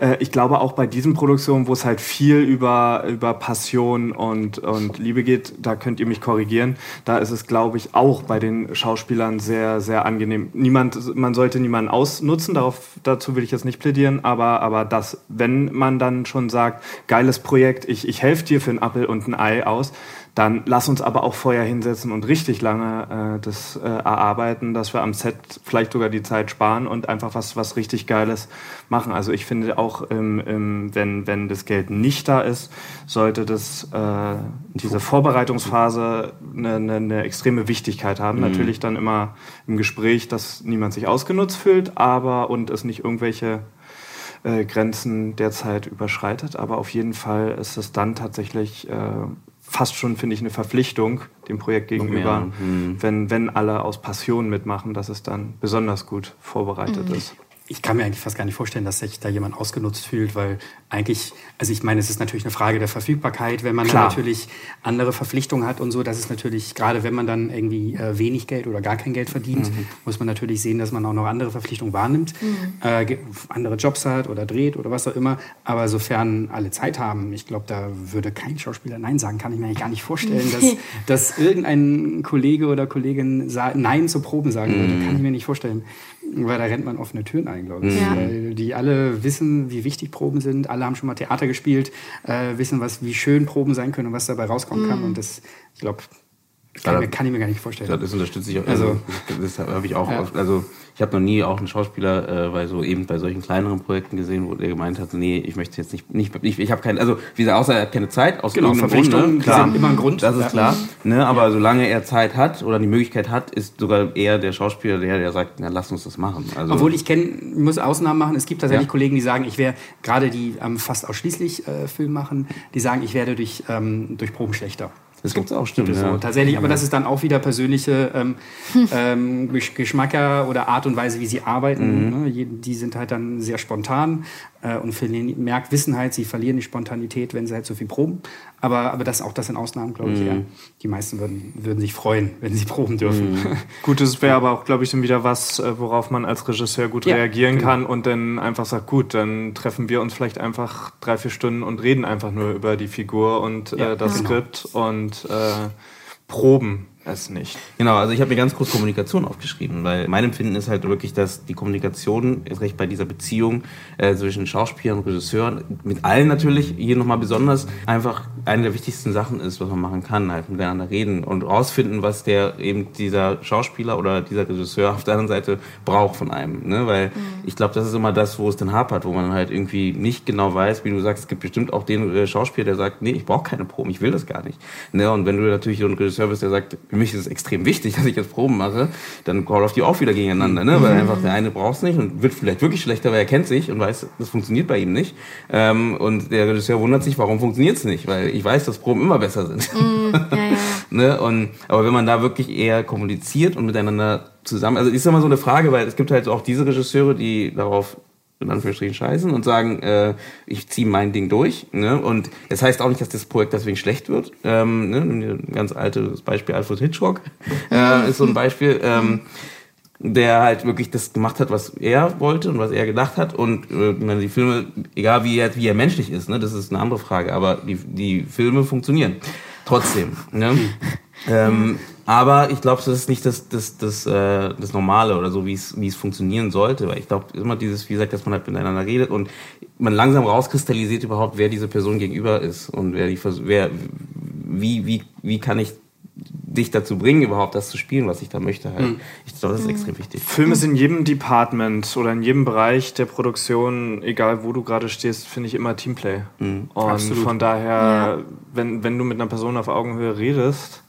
Äh, ich glaube auch bei diesen Produktionen, wo es halt viel über, über Passion und, und Liebe geht, da könnt ihr mich korrigieren, da ist es, glaube ich, auch bei den Schauspielern sehr, sehr angenehm. Niemand, man sollte niemanden ausnutzen, darauf, dazu will ich jetzt nicht plädieren, aber, aber das, wenn man dann schon sagt, geiles Projekt, ich, ich helfe dir für einen Appel und ein Ei aus, dann lass uns aber auch vorher hinsetzen und richtig lange äh, das äh, erarbeiten, dass wir am Set vielleicht sogar die Zeit sparen und einfach was, was richtig Geiles machen. Also ich finde auch, ähm, ähm, wenn, wenn das Geld nicht da ist, sollte das äh, diese Vorbereitungsphase eine, eine, eine extreme Wichtigkeit haben. Mhm. Natürlich dann immer im Gespräch, dass niemand sich ausgenutzt fühlt, aber und es nicht irgendwelche äh, Grenzen derzeit überschreitet. Aber auf jeden Fall ist es dann tatsächlich äh, fast schon, finde ich, eine Verpflichtung dem Projekt gegenüber, hm. wenn, wenn alle aus Passion mitmachen, dass es dann besonders gut vorbereitet mhm. ist ich kann mir eigentlich fast gar nicht vorstellen, dass sich da jemand ausgenutzt fühlt, weil eigentlich, also ich meine, es ist natürlich eine Frage der Verfügbarkeit, wenn man dann natürlich andere Verpflichtungen hat und so, das ist natürlich, gerade wenn man dann irgendwie äh, wenig Geld oder gar kein Geld verdient, mhm. muss man natürlich sehen, dass man auch noch andere Verpflichtungen wahrnimmt, mhm. äh, andere Jobs hat oder dreht oder was auch immer. Aber sofern alle Zeit haben, ich glaube, da würde kein Schauspieler Nein sagen, kann ich mir eigentlich gar nicht vorstellen, dass, dass irgendein Kollege oder Kollegin Nein zur Proben sagen würde, mhm. kann ich mir nicht vorstellen. Weil da rennt man offene Türen ein, glaube ich. Ja. Weil die alle wissen, wie wichtig Proben sind. Alle haben schon mal Theater gespielt, äh, wissen, was, wie schön Proben sein können und was dabei rauskommen mhm. kann. Und das, ich glaube, kann, kann, ich mir gar nicht vorstellen. Das unterstütze ich auch. Also, also das habe ich auch. Ja. Also ich habe noch nie auch einen Schauspieler äh, bei so eben bei solchen kleineren Projekten gesehen, wo der gemeint hat, nee, ich möchte jetzt nicht, nicht ich, ich habe keine, also wie gesagt, außer er hat keine Zeit, aus genau, Verpflichtungen ne? klar, sind immer ein Grund. Das ist ja. klar. Ne, aber ja. solange er Zeit hat oder die Möglichkeit hat, ist sogar eher der Schauspieler der, der sagt, na lass uns das machen. Also, Obwohl ich kenne, muss Ausnahmen machen. Es gibt tatsächlich. Kollegen, die sagen, ich wäre gerade die ähm, fast ausschließlich äh, Film machen, die sagen, ich werde durch ähm, durch Proben schlechter. Das gibt es auch, stimmt. So, tatsächlich, aber das ist dann auch wieder persönliche ähm, ähm, Geschmacker oder Art und Weise, wie sie arbeiten. Mhm. Ne? Die sind halt dann sehr spontan äh, und merkt, wissen halt, sie verlieren die Spontanität, wenn sie halt so viel proben. Aber, aber das auch das sind Ausnahmen, glaube ich, mhm. eher. Die meisten würden, würden sich freuen, wenn sie proben dürfen. Mhm. gut, das wäre aber auch, glaube ich, dann wieder was, äh, worauf man als Regisseur gut ja, reagieren genau. kann und dann einfach sagt, gut, dann treffen wir uns vielleicht einfach drei, vier Stunden und reden einfach nur über die Figur und ja, äh, das genau. Skript und äh, proben es nicht. Genau, also ich habe mir ganz kurz Kommunikation aufgeschrieben, weil mein Empfinden ist halt wirklich, dass die Kommunikation, ist recht bei dieser Beziehung äh, zwischen Schauspielern und Regisseuren, mit allen natürlich, hier nochmal besonders, einfach eine der wichtigsten Sachen ist, was man machen kann, halt miteinander reden und rausfinden, was der eben dieser Schauspieler oder dieser Regisseur auf der anderen Seite braucht von einem. Ne? Weil mhm. ich glaube, das ist immer das, wo es dann hapert, wo man halt irgendwie nicht genau weiß, wie du sagst, es gibt bestimmt auch den äh, Schauspieler, der sagt, nee, ich brauche keine Proben, ich will das gar nicht. Ne? Und wenn du natürlich so ein Regisseur bist, der sagt, für mich ist es extrem wichtig, dass ich jetzt Proben mache, dann läuft die auch wieder gegeneinander, ne? weil einfach der eine braucht es nicht und wird vielleicht wirklich schlechter, weil er kennt sich und weiß, das funktioniert bei ihm nicht. Ähm, und der Regisseur wundert sich, warum funktioniert es nicht, weil ich weiß, dass Proben immer besser sind. Mm, ja, ja. ne? und, aber wenn man da wirklich eher kommuniziert und miteinander zusammen, also ist immer so eine Frage, weil es gibt halt auch diese Regisseure, die darauf in Anführungsstrichen scheißen und sagen, äh, ich ziehe mein Ding durch. Ne? Und das heißt auch nicht, dass das Projekt deswegen schlecht wird. Ähm, ne? Ein ganz altes Beispiel, Alfred Hitchcock äh, ist so ein Beispiel. Ähm, der halt wirklich das gemacht hat, was er wollte und was er gedacht hat. Und äh, die Filme, egal wie er, wie er menschlich ist, ne, das ist eine andere Frage, aber die, die Filme funktionieren trotzdem. Ne? ähm, aber ich glaube, das ist nicht das, das, das, äh, das Normale oder so, wie es, wie es funktionieren sollte. Weil ich glaube, immer dieses, wie gesagt, dass man halt miteinander redet und man langsam rauskristallisiert überhaupt, wer diese Person gegenüber ist und wer die, wer, wie, wie, wie kann ich dich dazu bringen, überhaupt das zu spielen, was ich da möchte. Halt. Mhm. Ich glaube, das ist mhm. extrem wichtig. Filme sind in jedem Department oder in jedem Bereich der Produktion, egal wo du gerade stehst, finde ich immer Teamplay. Mhm. Und Absolut. von daher, ja. wenn, wenn du mit einer Person auf Augenhöhe redest,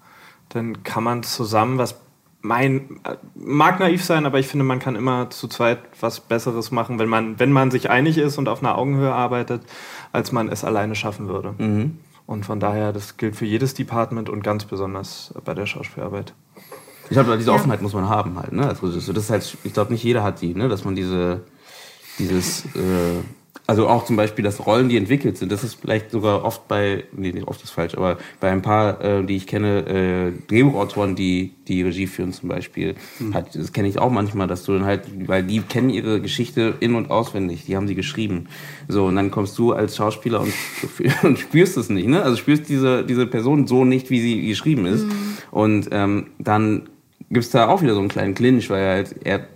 dann kann man zusammen was mein mag naiv sein, aber ich finde, man kann immer zu zweit was Besseres machen, wenn man wenn man sich einig ist und auf einer Augenhöhe arbeitet, als man es alleine schaffen würde. Mhm. Und von daher, das gilt für jedes Department und ganz besonders bei der Schauspielarbeit. Ich glaube, diese Offenheit muss man haben halt, ne? Also das ist halt, ich glaube, nicht jeder hat die, ne? Dass man diese, dieses, äh, also auch zum Beispiel, dass Rollen, die entwickelt sind, das ist vielleicht sogar oft bei, nee, nee oft ist falsch, aber bei ein paar, äh, die ich kenne, äh, Drehbuchautoren, die die Regie führen zum Beispiel, mhm. hat, das kenne ich auch manchmal, dass du dann halt, weil die kennen ihre Geschichte in- und auswendig, die haben sie geschrieben. So, und dann kommst du als Schauspieler und, und spürst es nicht, ne? Also spürst diese, diese Person so nicht, wie sie geschrieben ist. Mhm. Und ähm, dann gibt's da auch wieder so einen kleinen Clinch, weil er halt, er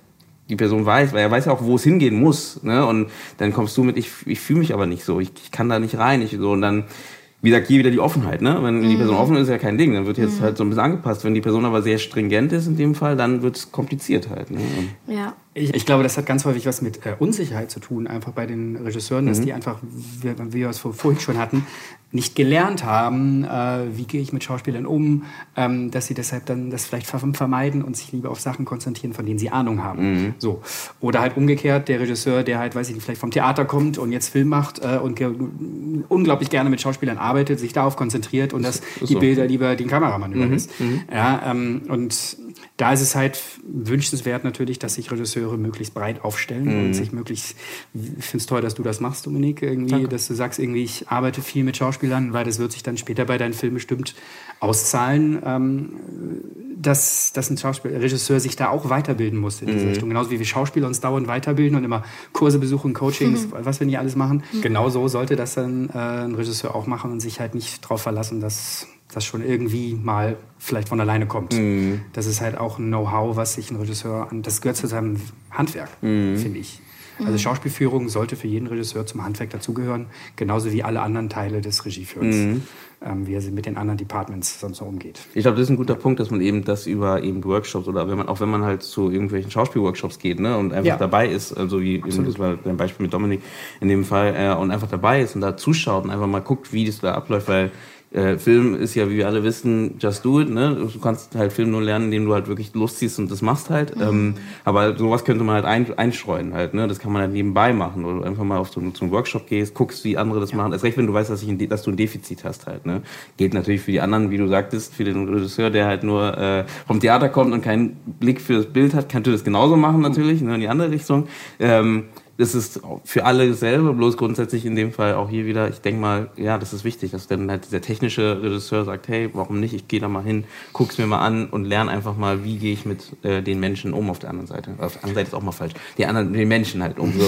die Person weiß, weil er weiß ja auch, wo es hingehen muss. Ne? Und dann kommst du mit, ich, ich fühle mich aber nicht so, ich, ich kann da nicht rein. Ich, so, und dann, wie gesagt, hier wieder die Offenheit. Ne? Wenn die Person mhm. offen ist, ist ja kein Ding. Dann wird jetzt mhm. halt so ein bisschen angepasst. Wenn die Person aber sehr stringent ist in dem Fall, dann wird es kompliziert halt. Ne? Ja. Ich, ich, glaube, das hat ganz häufig was mit äh, Unsicherheit zu tun, einfach bei den Regisseuren, dass mhm. die einfach, wie, wie wir es vorhin schon hatten, nicht gelernt haben, äh, wie gehe ich mit Schauspielern um, ähm, dass sie deshalb dann das vielleicht vermeiden und sich lieber auf Sachen konzentrieren, von denen sie Ahnung haben. Mhm. So. Oder halt umgekehrt, der Regisseur, der halt, weiß ich nicht, vielleicht vom Theater kommt und jetzt Film macht äh, und ge unglaublich gerne mit Schauspielern arbeitet, sich darauf konzentriert und dass so. die Bilder lieber den Kameramann mhm. überlässt. Mhm. Ja, ähm, und da ist es halt wünschenswert natürlich, dass sich Regisseure möglichst breit aufstellen mhm. und sich möglichst, ich finde es toll, dass du das machst, Dominik, irgendwie, Danke. dass du sagst, irgendwie, ich arbeite viel mit Schauspielern, weil das wird sich dann später bei deinen Filmen bestimmt auszahlen, ähm, dass, dass ein Schauspieler, Regisseur sich da auch weiterbilden muss in diese mhm. Richtung. Genauso wie wir Schauspieler uns dauernd weiterbilden und immer Kurse besuchen, Coachings, mhm. was wir nicht alles machen. Mhm. Genauso sollte das dann äh, ein Regisseur auch machen und sich halt nicht darauf verlassen, dass das schon irgendwie mal vielleicht von alleine kommt. Mhm. Das ist halt auch ein Know-how, was sich ein Regisseur an, das gehört zu seinem Handwerk, mhm. finde ich. Also mhm. Schauspielführung sollte für jeden Regisseur zum Handwerk dazugehören, genauso wie alle anderen Teile des Regieführens, mhm. ähm, wie er mit den anderen Departments sonst so umgeht. Ich glaube, das ist ein guter Punkt, dass man eben das über eben Workshops oder wenn man auch wenn man halt zu irgendwelchen Schauspielworkshops geht, ne, und einfach ja. dabei ist, also wie eben, das war dein Beispiel mit Dominik in dem Fall, äh, und einfach dabei ist und da zuschaut und einfach mal guckt, wie das da abläuft, weil äh, Film ist ja, wie wir alle wissen, just do it. Ne? Du kannst halt Film nur lernen, indem du halt wirklich Lust ziehst und das machst halt. Mhm. Ähm, aber sowas könnte man halt ein, einstreuen halt. Ne? Das kann man halt nebenbei machen. Oder du einfach mal auf so, zum Workshop gehst, guckst, wie andere das ja. machen. Erst recht, wenn du weißt, dass, ich ein, dass du ein Defizit hast halt. Ne? Geht natürlich für die anderen, wie du sagtest, für den Regisseur, der halt nur äh, vom Theater kommt und keinen Blick für das Bild hat, kannst du das genauso machen natürlich, ne? in die andere Richtung. Ähm, das ist für alle selber, bloß grundsätzlich in dem Fall auch hier wieder, ich denke mal, ja, das ist wichtig, dass dann halt dieser technische Regisseur sagt, hey, warum nicht, ich gehe da mal hin, guck's mir mal an und lerne einfach mal, wie gehe ich mit äh, den Menschen um auf der anderen Seite. Auf der anderen Seite ist auch mal falsch. Die anderen, den Menschen halt um. So.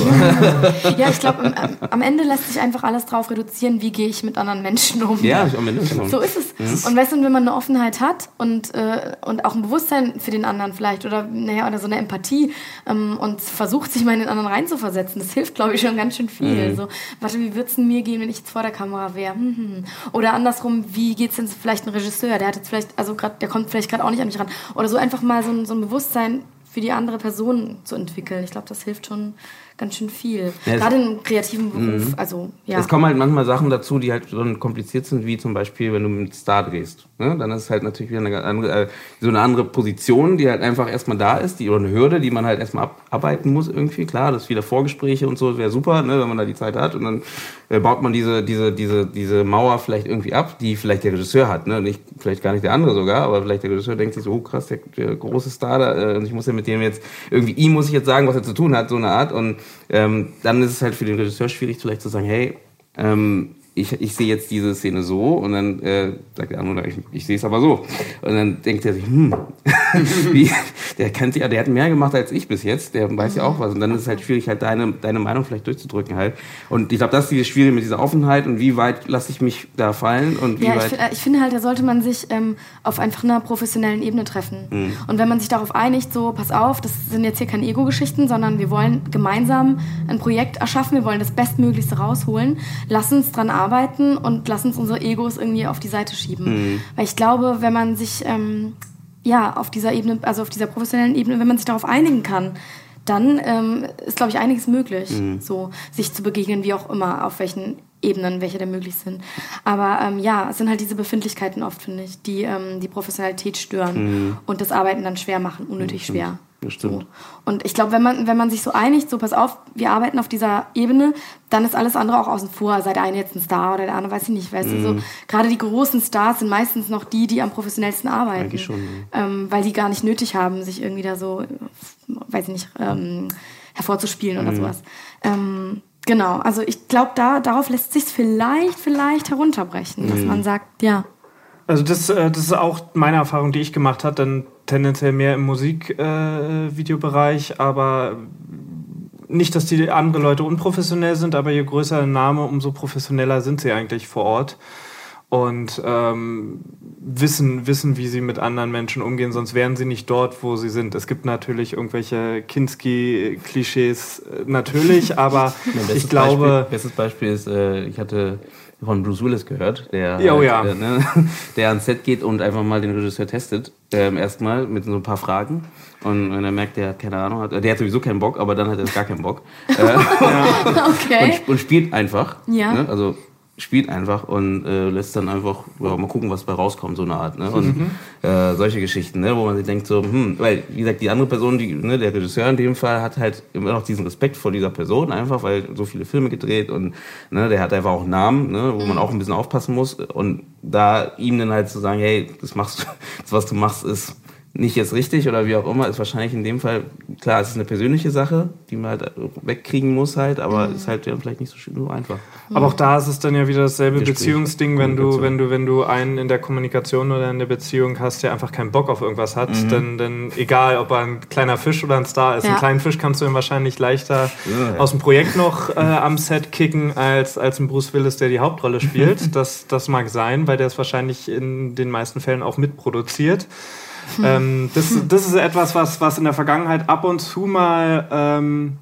ja, ich glaube, am Ende lässt sich einfach alles drauf reduzieren, wie gehe ich mit anderen Menschen um. Ja, am Ende. Genau. So ist es. Mhm. Und weißt du, wenn man eine Offenheit hat und, äh, und auch ein Bewusstsein für den anderen vielleicht oder, naja, oder so eine Empathie ähm, und versucht, sich mal in den anderen reinzuversetzen, versetzen. Das hilft, glaube ich, schon ganz schön viel. Mhm. So, warte, wie würde es mir gehen, wenn ich jetzt vor der Kamera wäre? Hm, hm. Oder andersrum, wie geht es denn vielleicht ein Regisseur? Der hat jetzt vielleicht, also grad, der kommt vielleicht gerade auch nicht an mich ran. Oder so einfach mal so ein, so ein Bewusstsein für die andere Person zu entwickeln. Ich glaube, das hilft schon ganz schön viel. Ja, Gerade im kreativen Beruf. Mhm. Also, ja. Es kommen halt manchmal Sachen dazu, die halt schon kompliziert sind, wie zum Beispiel, wenn du mit Star drehst. Ne? Dann ist es halt natürlich wieder eine andere, äh, so eine andere Position, die halt einfach erstmal da ist, die, oder eine Hürde, die man halt erstmal abarbeiten muss irgendwie. Klar, das ist wieder Vorgespräche und so, wäre super, ne, wenn man da die Zeit hat. Und dann äh, baut man diese, diese, diese, diese Mauer vielleicht irgendwie ab, die vielleicht der Regisseur hat. Ne? Nicht, vielleicht gar nicht der andere sogar, aber vielleicht der Regisseur denkt sich so, oh krass, der, der große Star da, äh, ich muss ja mit dem jetzt, irgendwie ihm muss ich jetzt sagen, was er zu tun hat, so eine Art. Und ähm, dann ist es halt für den Regisseur schwierig, vielleicht zu sagen, hey, ähm, ich, ich sehe jetzt diese Szene so und dann äh, sagt der andere, ich, ich sehe es aber so. Und dann denkt er sich, hm, wie, der kennt ja, der hat mehr gemacht als ich bis jetzt, der weiß ja auch was. Und dann ist es halt schwierig, halt deine, deine Meinung vielleicht durchzudrücken halt. Und ich glaube, das ist dieses Schwierige mit dieser Offenheit und wie weit lasse ich mich da fallen und wie ja, weit. Ich, ich finde halt, da sollte man sich ähm, auf einfach einer professionellen Ebene treffen. Mhm. Und wenn man sich darauf einigt, so, pass auf, das sind jetzt hier keine Ego-Geschichten, sondern wir wollen gemeinsam ein Projekt erschaffen, wir wollen das Bestmöglichste rausholen, lass uns dran arbeiten arbeiten und lass uns unsere Egos irgendwie auf die Seite schieben. Mhm. Weil ich glaube, wenn man sich ähm, ja auf dieser Ebene, also auf dieser professionellen Ebene, wenn man sich darauf einigen kann, dann ähm, ist, glaube ich, einiges möglich, mhm. so sich zu begegnen, wie auch immer, auf welchen Ebenen, welche da möglich sind. Aber ähm, ja, es sind halt diese Befindlichkeiten oft, finde ich, die ähm, die Professionalität stören mhm. und das Arbeiten dann schwer machen, unnötig mhm. schwer. Das stimmt. So. Und ich glaube, wenn man, wenn man sich so einigt, so pass auf, wir arbeiten auf dieser Ebene, dann ist alles andere auch außen vor. Sei der eine jetzt ein Star oder der andere weiß ich nicht. Weißt mm. du, so, mhm. gerade die großen Stars sind meistens noch die, die am professionellsten arbeiten. Eigentlich schon. Ähm, weil die gar nicht nötig haben, sich irgendwie da so, weiß ich nicht, ähm, hervorzuspielen oder mm. sowas. Ähm, genau, also ich glaube, da, darauf lässt sich vielleicht, vielleicht herunterbrechen, dass man sagt, ja. Also das, äh, das ist auch meine Erfahrung, die ich gemacht habe, dann tendenziell mehr im Musikvideobereich, äh, aber nicht, dass die andere Leute unprofessionell sind, aber je größer der Name, umso professioneller sind sie eigentlich vor Ort und ähm, wissen, wissen, wie sie mit anderen Menschen umgehen, sonst wären sie nicht dort, wo sie sind. Es gibt natürlich irgendwelche Kinski-Klischees, äh, natürlich, aber ich glaube... Beispiel, bestes Beispiel ist, äh, ich hatte von Bruce Willis gehört, der, oh, ja. halt, äh, ne, der ans Set geht und einfach mal den Regisseur testet. Ähm, Erstmal mit so ein paar Fragen. Und wenn er merkt, der hat keine Ahnung, hat, der hat sowieso keinen Bock, aber dann hat er gar keinen Bock. äh, Okay. und, und spielt einfach. Ja. Ne? Also spielt einfach und äh, lässt dann einfach ja, mal gucken, was bei rauskommt, so eine Art. Ne? Und Mhm. äh, solche Geschichten, ne? wo man sich denkt, so, hm, weil, wie gesagt, die andere Person, die, ne, der Regisseur in dem Fall, hat halt immer noch diesen Respekt vor dieser Person, einfach, weil so viele Filme gedreht und ne, der hat einfach auch einen Namen, ne, wo man auch ein bisschen aufpassen muss. Und da ihm dann halt zu sagen, hey, das machst du, das, was du machst, ist nicht jetzt richtig oder wie auch immer, ist wahrscheinlich in dem Fall, klar, es ist eine persönliche Sache, die man halt wegkriegen muss halt, aber ist halt ja vielleicht nicht so, schön, so einfach. Aber auch da ist es dann ja wieder dasselbe Gespräch, Beziehungsding, wenn du, wenn du, wenn du einen in der Kommunikation oder in der Beziehung hast, der einfach keinen Bock auf irgendwas hat, Mhm. dann, dann egal, ob er ein kleiner Fisch oder ein Star ist. Ja. Einen kleinen Fisch kannst du ihm wahrscheinlich leichter Ja. aus dem Projekt noch äh, am Set kicken, als, als ein Bruce Willis, der die Hauptrolle spielt. das, das mag sein, weil der es wahrscheinlich in den meisten Fällen auch mitproduziert. Ähm, das, das ist etwas, was, was in der Vergangenheit ab und zu mal ähm,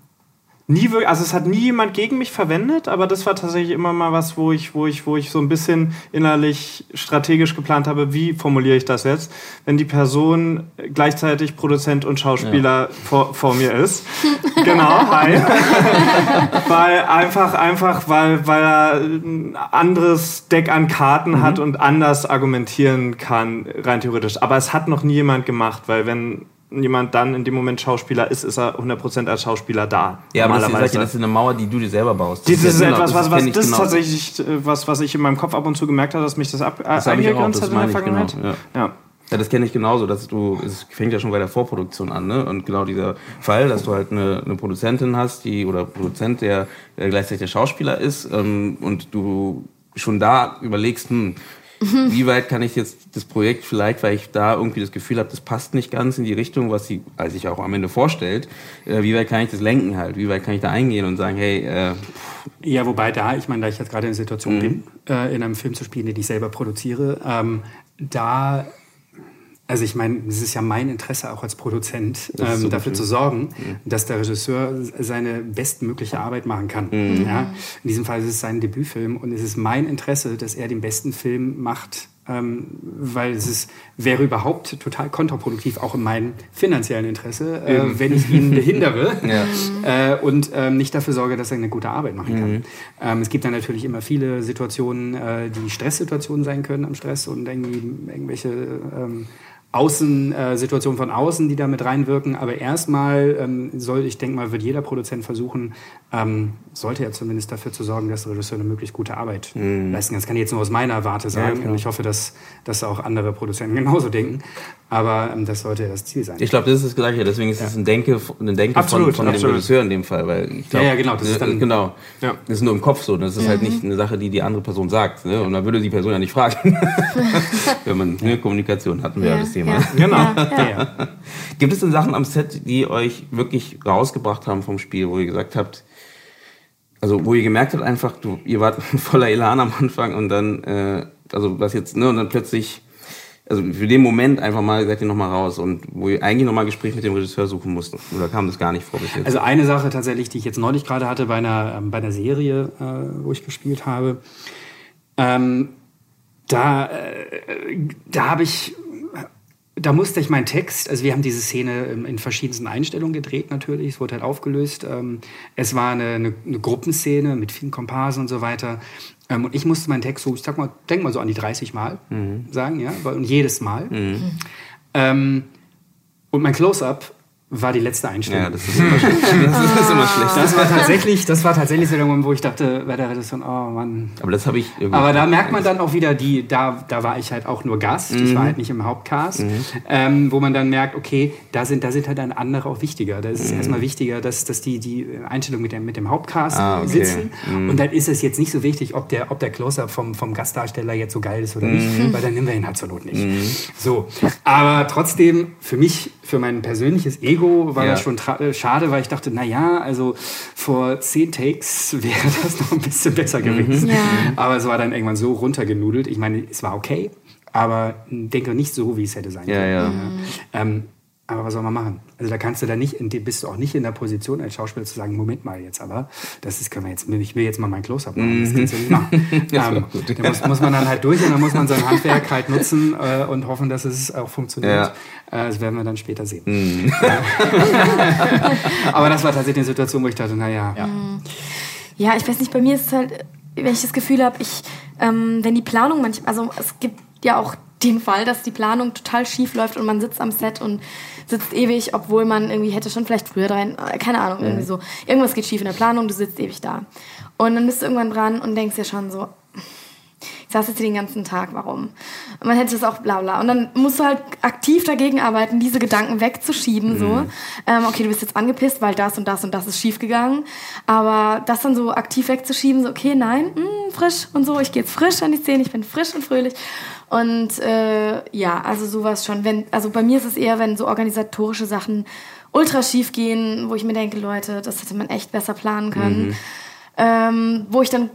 nie wirklich, also es hat nie jemand gegen mich verwendet, aber das war tatsächlich immer mal was, wo ich, wo ich, wo ich so ein bisschen innerlich strategisch geplant habe, wie formuliere ich das jetzt, wenn die Person gleichzeitig Produzent und Schauspieler vor, vor mir ist. genau, hi. weil einfach, einfach, weil, weil er ein anderes Deck an Karten hat und anders argumentieren kann, rein theoretisch. Aber es hat noch nie jemand gemacht, weil wenn jemand dann in dem Moment Schauspieler ist, ist er 100% als Schauspieler da. Ja, aber das ist, das ist eine Mauer, die du dir selber baust. Das ist ja etwas, genau- was, was das ist genau. tatsächlich äh, was, was ich in meinem Kopf ab und zu gemerkt habe, dass mich das ab, äh, Das eingegrenzt das hat in der genau. Vergangenheit. Ja. Ja. Ja, das kenne ich genauso, dass du, es fängt ja schon bei der Vorproduktion an, ne? Und genau dieser Fall, dass du halt eine, eine Produzentin hast, die oder Produzent, der, der gleichzeitig der Schauspieler ist, ähm, und du schon da überlegst, hm, wie weit kann ich jetzt das Projekt vielleicht, weil ich da irgendwie das Gefühl habe, das passt nicht ganz in die Richtung, was sie als sich auch am Ende vorstellt, äh, wie weit kann ich das lenken halt, wie weit kann ich da eingehen und sagen, hey, äh, Ja, wobei da, ich meine, da ich jetzt gerade in der Situation bin, äh, in einem Film zu spielen, den ich selber produziere, ähm, da, also ich meine, es ist ja mein Interesse auch als Produzent, ähm, so dafür gut, zu sorgen, dass der Regisseur seine bestmögliche Arbeit machen kann. Ja? In diesem Fall ist es sein Debütfilm und es ist mein Interesse, dass er den besten Film macht, ähm, weil es ist, wäre überhaupt total kontraproduktiv, auch in meinem finanziellen Interesse, äh, wenn ich ihn behindere äh, und ähm, nicht dafür sorge, dass er eine gute Arbeit machen kann. Ähm, es gibt dann natürlich immer viele Situationen, äh, die Stresssituationen sein können am Stress und irgendwie irgendwelche Außensituationen von außen, die da mit reinwirken. Aber erstmal ähm, soll, ich denke mal, wird jeder Produzent versuchen, ähm, sollte er zumindest dafür zu sorgen, dass der Regisseur eine möglichst gute Arbeit leisten kann. Das kann ich jetzt nur aus meiner Warte sagen. klar. und ich hoffe, dass, dass auch andere Produzenten genauso denken. Aber ähm, das sollte das Ziel sein. ich glaube, das ist das Gleiche, deswegen ist es ein Denke, eine Denke Absolut, von, von dem. Regisseur in dem Fall, weil ich glaube, Ja, ja, genau, das ist dann- genau, Ja. das ist nur im Kopf so, das ist halt nicht eine Sache, die die andere Person sagt, ne? und dann würde die Person ja nicht fragen, wenn man ne, Kommunikation hatten wir ja, das Thema. Genau. ja, ja. Gibt es denn Sachen am Set, die euch wirklich rausgebracht haben vom Spiel, wo ihr gesagt habt, also wo ihr gemerkt habt einfach, du, ihr wart voller Elan am Anfang und dann, äh, also was jetzt, ne, und dann plötzlich, also für den Moment einfach mal seid ihr nochmal raus und wo ihr eigentlich nochmal ein Gespräch mit dem Regisseur suchen musstet. Oder kam das gar nicht vor bis jetzt? Also eine Sache tatsächlich, die ich jetzt neulich gerade hatte bei einer, ähm, bei einer Serie, äh, wo ich gespielt habe, ähm, da, äh, da habe ich, da musste ich meinen Text, also wir haben diese Szene ähm, in verschiedensten Einstellungen gedreht natürlich, es wurde halt aufgelöst. Ähm, es war eine, eine, eine Gruppenszene mit vielen Komparsen und so weiter. Ähm, und ich musste meinen Text so, ich sag mal, denk mal so an die 30 Mal sagen, ja, und jedes Mal. Ähm, und mein Close-up war die letzte Einstellung. Ja, das ist immer, schlecht. das ist immer schlecht. Das war tatsächlich, das war tatsächlich so der Moment, wo ich dachte, bei der Redaktion, oh Mann. Aber das habe ich. Aber da merkt man dann auch wieder, die, da, da war ich halt auch nur Gast, ich war halt nicht im Hauptcast, ähm, wo man dann merkt, okay, da sind, da sind halt dann andere auch wichtiger. Da ist es erstmal wichtiger, dass, dass die, die Einstellung mit dem, mit dem Hauptcast Ah, okay. sitzen. Und dann ist es jetzt nicht so wichtig, ob der, ob der Close-Up vom, vom Gastdarsteller jetzt so geil ist oder nicht, weil dann nehmen wir ihn halt zur Not nicht. So. Aber trotzdem, für mich, für mein persönliches Ego war Ja. das schon äh, schade, weil ich dachte, na ja, also vor zehn Takes wäre das noch ein bisschen besser gewesen. Ja. Aber es war dann irgendwann so runtergenudelt. Ich meine, es war okay, aber denke nicht so, wie es hätte sein Ja, können. ja. Ähm, aber was soll man machen? Also da kannst du da nicht, bist du auch nicht in der Position als Schauspieler zu sagen, Moment mal jetzt, aber das ist, können wir jetzt, ich will jetzt mal mein Close-Up machen. Das kannst du nicht machen. Das war ähm, gut, da muss, muss man dann halt durch und dann muss man sein Handwerk halt nutzen äh, und hoffen, dass es auch funktioniert. Äh, das werden wir dann später sehen. aber das war tatsächlich eine Situation, wo ich dachte, naja, Ja, ich weiß nicht, bei mir ist es halt, wenn ich das Gefühl habe, ich, ähm, wenn die Planung manchmal, also es gibt ja auch den Fall, dass die Planung total schief läuft und man sitzt am Set und sitzt ewig, obwohl man irgendwie hätte schon vielleicht früher rein, äh, keine Ahnung, irgendwie so. Irgendwas geht schief in der Planung, du sitzt ewig da. Und dann bist du irgendwann dran und denkst dir schon so, ich saß jetzt hier den ganzen Tag, warum? Man hätte es auch bla bla. Und dann musst du halt aktiv dagegen arbeiten, diese Gedanken wegzuschieben, so. Ähm, okay, du bist jetzt angepisst, weil das und das und das ist schief gegangen. Aber das dann so aktiv wegzuschieben, so, okay, nein, mh, frisch und so, ich gehe jetzt frisch an die Szene, ich bin frisch und fröhlich. Und äh, ja, also sowas schon. Wenn, also bei mir ist es eher, wenn so organisatorische Sachen ultra schief gehen, wo ich mir denke, Leute, das hätte man echt besser planen können ähm, wo ich dann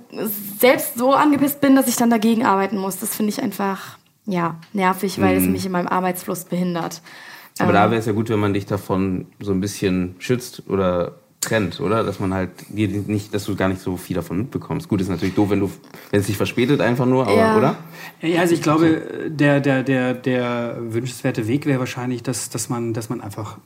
selbst so angepisst bin, dass ich dann dagegen arbeiten muss. Das finde ich einfach, ja, nervig, weil es mich in meinem Arbeitsfluss behindert. Aber Ähm. da wäre es ja gut, wenn man dich davon so ein bisschen schützt oder trennt, oder? Dass man halt dir nicht, dass du gar nicht so viel davon mitbekommst. Gut, ist natürlich doof, wenn du, wenn es sich verspätet einfach nur, aber, Ja. oder? Ja, also ich glaube, der, der, der, der wünschenswerte Weg wäre wahrscheinlich, dass, dass, man, dass man einfach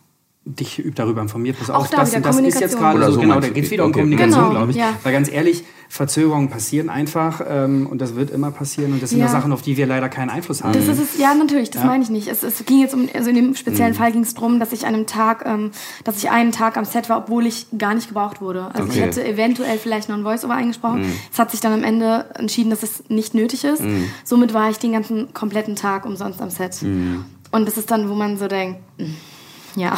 dich darüber informiert. Pass Auch auf, da das, das ist jetzt gerade so, so genau, da geht es okay. wieder um Okay. Kommunikation, Genau, glaube ich. ja. Weil ganz ehrlich, Verzögerungen passieren einfach ähm, und das wird immer passieren und das sind Ja. ja Sachen, auf die wir leider keinen Einfluss haben. Das ist es, ja, natürlich, das meine ich nicht. Es, es ging jetzt um, also in dem speziellen Fall ging es darum, dass ich an einem Tag, ähm, dass ich einen Tag am Set war, obwohl ich gar nicht gebraucht wurde. Also ich Okay. hätte eventuell vielleicht noch ein Voice-Over eingesprochen. Es hat sich dann am Ende entschieden, dass es nicht nötig ist. Somit war ich den ganzen kompletten Tag umsonst am Set. Und das ist dann, wo man so denkt, mm, ja,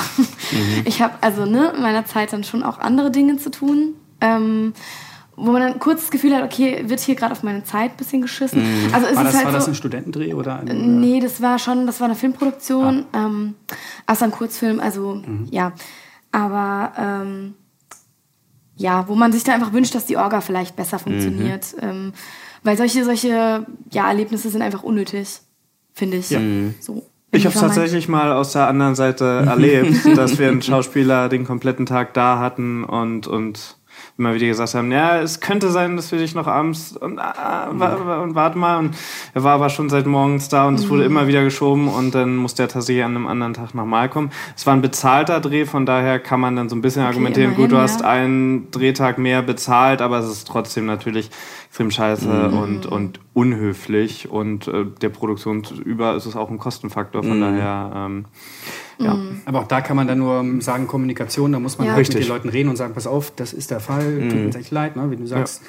ich habe also ne, in meiner Zeit dann schon auch andere Dinge zu tun. Ähm, wo man dann kurz das Gefühl hat, okay, wird hier gerade auf meine Zeit ein bisschen geschissen. Also ist war das, halt war so, das ein Studentendreh oder ein, Nee, das war schon, das war eine Filmproduktion, ähm, also ein Kurzfilm, also ja. Aber ähm, ja, wo man sich da einfach wünscht, dass die Orga vielleicht besser funktioniert. Ähm, weil solche, solche ja, Erlebnisse sind einfach unnötig, finde ich. Ja. So. Ich habe es tatsächlich mal aus der anderen Seite erlebt, dass wir einen Schauspieler den kompletten Tag da hatten und, und immer wieder gesagt haben, ja, es könnte sein, dass wir dich noch abends und, ah, wa- wa- und warte mal. Und er war aber schon seit morgens da und es wurde immer wieder geschoben und dann musste er tatsächlich an einem anderen Tag nochmal kommen. Es war ein bezahlter Dreh, von daher kann man dann so ein bisschen argumentieren, immerhin, gut, du ja. hast einen Drehtag mehr bezahlt, aber es ist trotzdem natürlich extrem scheiße und, und unhöflich und äh, der Produktion über ist es auch ein Kostenfaktor, von daher ähm, ja. Aber auch da kann man dann nur sagen, Kommunikation, da muss man Ja. halt mit den Leuten reden und sagen, pass auf, das ist der Fall, tut uns echt leid, ne? wie du sagst,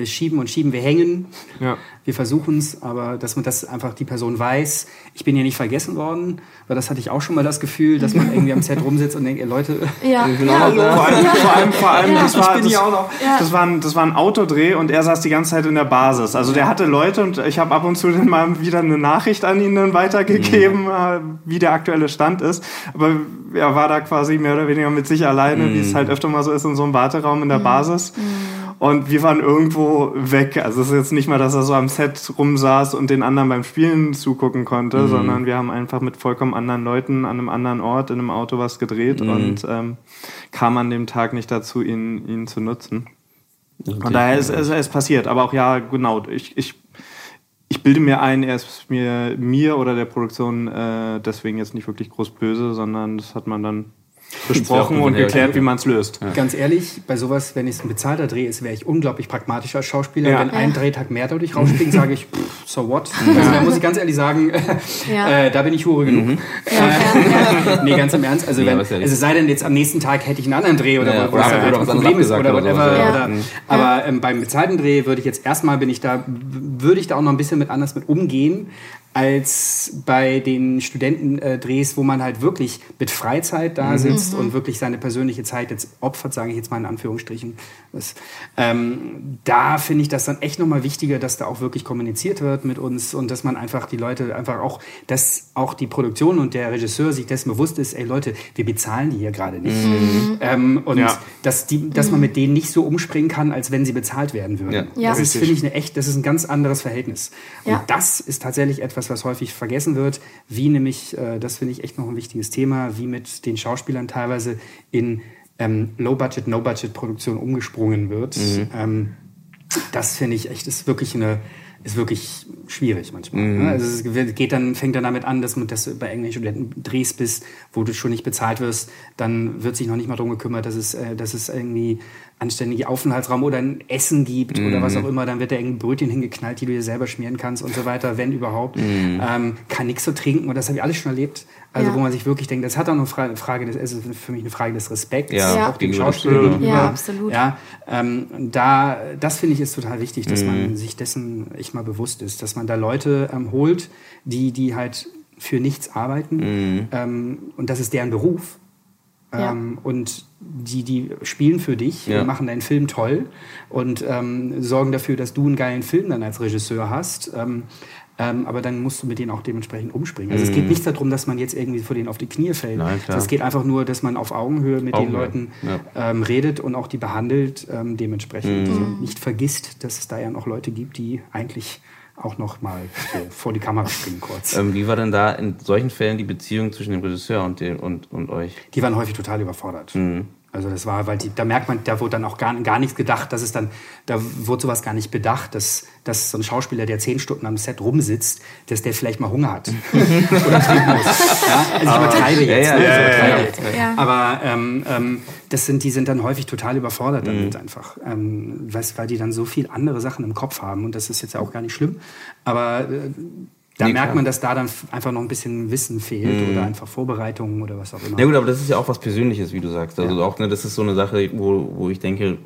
wir schieben und schieben, wir hängen, Ja. wir versuchen es, aber dass man das einfach die Person weiß, ich bin hier nicht vergessen worden, weil das hatte ich auch schon mal das Gefühl, dass man irgendwie am Set rumsitzt und denkt, ihr Leute, Ja, bin ja. Vor allem, vor allem, vor allem Ja. das, war, Ich bin das, hier auch noch. Ja. das, war ein, das war ein Autodreh und er saß die ganze Zeit in der Basis. Also der hatte Leute und ich habe ab und zu dann mal wieder eine Nachricht an ihn dann weitergegeben, äh, wie der aktuelle Stand ist. Aber er war da quasi mehr oder weniger mit sich alleine, wie es halt öfter mal so ist in so einem Warteraum in der Basis. Und wir waren irgendwo weg. Also es ist jetzt nicht mal, dass er so am Set rumsaß und den anderen beim Spielen zugucken konnte, sondern wir haben einfach mit vollkommen anderen Leuten an einem anderen Ort in einem Auto was gedreht und ähm, kam an dem Tag nicht dazu, ihn, ihn zu nutzen. Von daher ist es passiert. Aber auch ja, genau, ich, ich, ich bilde mir ein, er ist mir, mir oder der Produktion äh, deswegen jetzt nicht wirklich groß böse, sondern das hat man dann besprochen und geklärt, wie man es löst. Ja. Ganz ehrlich, bei sowas, wenn es ein bezahlter Dreh ist, wäre ich unglaublich pragmatisch als Schauspieler. Ja. Wenn ein Drehtag mehr dadurch rausspringt, sage ich, pff, so what? Also da muss ich ganz ehrlich sagen, äh, da bin ich Hure genug. Mhm. Äh, nee, ganz im Ernst. Also, wenn, also es sei denn, jetzt am nächsten Tag hätte ich einen anderen Dreh oder, ja, wo es halt ein Problem ist oder whatever. Oder, oder, aber ähm, beim bezahlten Dreh würde ich jetzt erstmal bin ich da, würde ich da auch noch ein bisschen mit anders mit umgehen, als bei den Studentendrehs, wo man halt wirklich mit Freizeit da mhm. sitzt mhm. und wirklich seine persönliche Zeit jetzt opfert, sage ich jetzt mal in Anführungsstrichen. Das, ähm, da finde ich das dann echt nochmal wichtiger, dass da auch wirklich kommuniziert wird mit uns und dass man einfach die Leute einfach auch, dass auch die Produktion und der Regisseur sich dessen bewusst ist, ey Leute, wir bezahlen die hier gerade nicht. Mhm. Ähm, und ja. dass, die, dass man mit denen nicht so umspringen kann, als wenn sie bezahlt werden würden. Ja. Das ist, finde ich, eine echt, das ist ein ganz anderes Verhältnis. Und das ist tatsächlich etwas, etwas, was häufig vergessen wird, wie nämlich, äh, das finde ich echt noch ein wichtiges Thema, wie mit den Schauspielern teilweise in ähm, Low-Budget, No-Budget-Produktion umgesprungen wird. Mhm. Ähm, das finde ich echt, ist wirklich eine, ist wirklich schwierig manchmal. Mhm. Ne? Also es geht dann, fängt dann damit an, dass, dass du bei englischen Studenten drehst bist, wo du schon nicht bezahlt wirst, dann wird sich noch nicht mal darum gekümmert, dass es, äh, dass es irgendwie anständige Aufenthaltsraum oder ein Essen gibt mhm. oder was auch immer, dann wird da irgendwie Brötchen hingeknallt, die du dir selber schmieren kannst und so weiter, wenn überhaupt. Mhm. Ähm, kann nichts so trinken und das habe ich alles schon erlebt. Also ja. wo man sich wirklich denkt, das hat auch eine Frage, des, es ist für mich eine Frage des Respekts, ja. auch dem Schauspieler gegenüber. Ja, absolut. Ja, ähm, da, das finde ich ist total wichtig, dass mhm. man sich dessen echt mal bewusst ist, dass man da Leute ähm, holt, die, die halt für nichts arbeiten mhm. ähm, und das ist deren Beruf. Ja. Ähm, und die, die spielen für dich ja. und machen deinen Film toll und ähm, sorgen dafür, dass du einen geilen Film dann als Regisseur hast. Ähm, ähm, aber dann musst du mit denen auch dementsprechend umspringen. Also mhm. es geht nicht darum, dass man jetzt irgendwie vor denen auf die Knie fällt. Nein, es geht einfach nur, dass man auf Augenhöhe mit Augenhöhe. den Leuten ja. ähm, redet und auch die behandelt ähm, dementsprechend. Mhm. Und nicht vergisst, dass es da ja noch Leute gibt, die eigentlich auch noch mal so vor die Kamera springen kurz. Ähm, wie war denn da in solchen Fällen die Beziehung zwischen dem Regisseur und, dem, und, und euch? Die waren häufig total überfordert. Mhm. Also das war, weil die, da merkt man, da wurde dann auch gar, gar nichts gedacht, dass es dann, da wurde sowas gar nicht bedacht, dass, dass so ein Schauspieler, der zehn Stunden am Set rumsitzt, dass der vielleicht mal Hunger hat oder trinken muss. Ja? Also ich übertreibe jetzt. Ja, ja, ne? ich übertreibe jetzt. Aber ähm, ähm, das sind, die sind dann häufig total überfordert damit mhm. einfach, ähm, weil die dann so viel andere Sachen im Kopf haben und das ist jetzt ja auch gar nicht schlimm. Aber äh, da nee, merkt klar. man, dass da dann einfach noch ein bisschen Wissen fehlt mm. oder einfach Vorbereitungen oder was auch immer. Ja gut, aber das ist ja auch was Persönliches, wie du sagst. Also ja. auch, ne, das ist so eine Sache, wo, wo ich denke,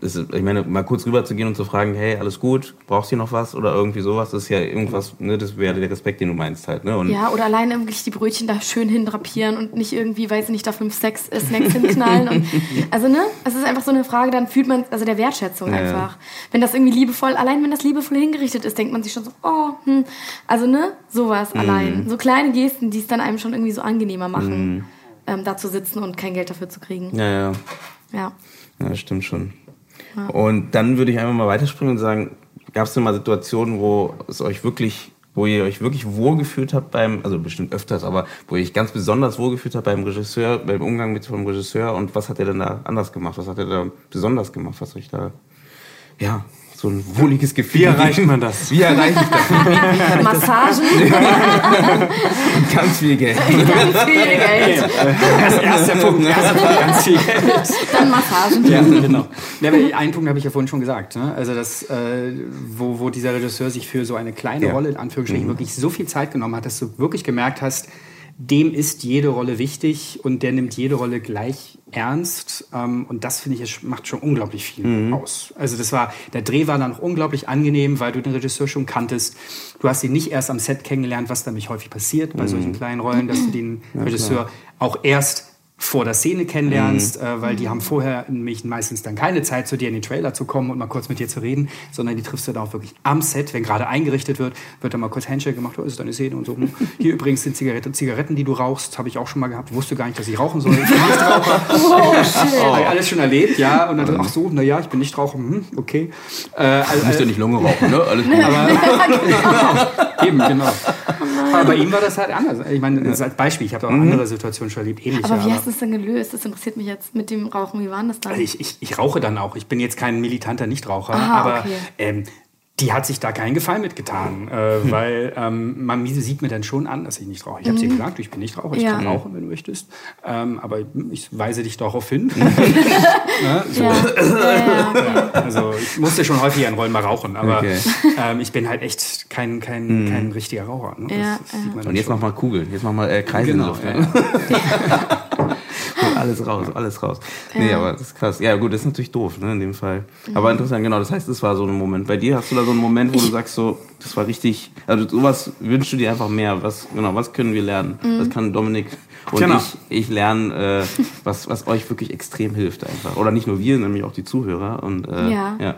ist, ich meine, mal kurz rüber zu gehen und zu fragen, hey, alles gut, brauchst du noch was oder irgendwie sowas, das ist ja irgendwas, ne, das wäre der Respekt, den du meinst halt, ne? Und ja, oder alleine wirklich die Brötchen da schön hindrapieren und nicht irgendwie, weiß ich nicht, da fünf Sex, äh, Snacks hinknallen und, also, ne, es ist einfach so eine Frage, dann fühlt man, also der Wertschätzung ja, einfach. Wenn das irgendwie liebevoll, allein wenn das liebevoll hingerichtet ist, denkt man sich schon so, oh, hm, also, ne, sowas mhm. allein. So kleine Gesten, die es dann einem schon irgendwie so angenehmer machen, mhm. ähm, da zu sitzen und kein Geld dafür zu kriegen. Ja, ja. Ja. Ja, stimmt schon. Und dann würde ich einfach mal weiterspringen und sagen, gab es denn mal Situationen, wo es euch wirklich, wo ihr euch wirklich wohlgefühlt habt beim, also bestimmt öfters, aber wo ihr euch ganz besonders wohlgefühlt habt beim Regisseur, beim Umgang mit dem Regisseur und was hat er denn da anders gemacht? Was hat er da besonders gemacht, was euch da, ja, so ein wohliges Gefühl. Wie erreicht man das? Wie erreiche ich das? Massagen. Ganz viel Geld. ganz viel Geld. Das ist erster Punkt. Erster Punkt, ganz viel Geld. Dann Massagen. Ja, genau. Ja, einen Punkt habe ich ja vorhin schon gesagt. Ne? Also, das, äh, wo, wo dieser Regisseur sich für so eine kleine ja. Rolle, in Anführungsstrichen, mhm. wirklich so viel Zeit genommen hat, dass du wirklich gemerkt hast, dem ist jede Rolle wichtig und der nimmt jede Rolle gleich ernst. Ähm, und das finde ich, macht schon unglaublich viel mhm. aus. Also das war, der Dreh war dann auch unglaublich angenehm, weil du den Regisseur schon kanntest. Du hast ihn nicht erst am Set kennengelernt, was nämlich häufig passiert bei mhm. solchen kleinen Rollen, dass du den ja, Regisseur klar. auch erst vor der Szene kennenlernst, mhm. äh, weil die haben vorher nämlich meistens dann keine Zeit, zu dir in den Trailer zu kommen und mal kurz mit dir zu reden, sondern die triffst du dann auch wirklich am Set, wenn gerade eingerichtet wird, wird dann mal kurz Handshake gemacht, oh, ist deine Szene und so. Hier übrigens sind Zigaretten, Zigaretten, die du rauchst, habe ich auch schon mal gehabt, wusste gar nicht, dass ich rauchen soll. Ich bin Nichtraucher. oh, shit. Oh. alles schon erlebt, ja, und dann, ach so, naja, ich bin nicht Raucher, hm, okay. Äh, also, du musst ja nicht Lunge rauchen, ne? Alles gut. Aber, genau, eben, genau. Aber bei ihm war das halt anders. Ich meine, als Beispiel, ich habe auch mhm. andere Situationen schon erlebt, ähnlich. Aber wie hast du es denn gelöst? Das interessiert mich jetzt mit dem Rauchen. Wie war das dann? Also ich, ich, ich, rauche dann auch. Ich bin jetzt kein militanter Nichtraucher, Aha, aber okay. ähm, die hat sich da keinen Gefallen mitgetan, äh, hm. weil ähm, man sieht mir dann schon an, dass ich nicht rauche. Ich habe mhm. dir gesagt, ich bin nicht Raucher, ich ja. kann rauchen, wenn du möchtest, ähm, aber ich weise dich darauf hin. ne? so. ja. Ja, also ich musste schon häufiger in Rollen mal rauchen, aber okay. ähm, ich bin halt echt kein, kein, mhm. kein richtiger Raucher. Ne? Und jetzt mach mal Kugeln, jetzt mach mal äh, Kreise genau, in der Luft. Ne? Alles raus, alles raus. Nee, aber das ist krass. Ja, gut, das ist natürlich doof, ne, in dem Fall. Aber mhm. interessant, genau. Das heißt, das war so ein Moment. Bei dir hast du da so einen Moment, wo du sagst so, das war richtig, also sowas wünschst du dir einfach mehr. Was, genau, was können wir lernen? Mhm. Was kann Dominik und genau. ich, ich lerne, äh, was, was euch wirklich extrem hilft einfach. Oder nicht nur wir, nämlich auch die Zuhörer. Und, äh, ja. ja.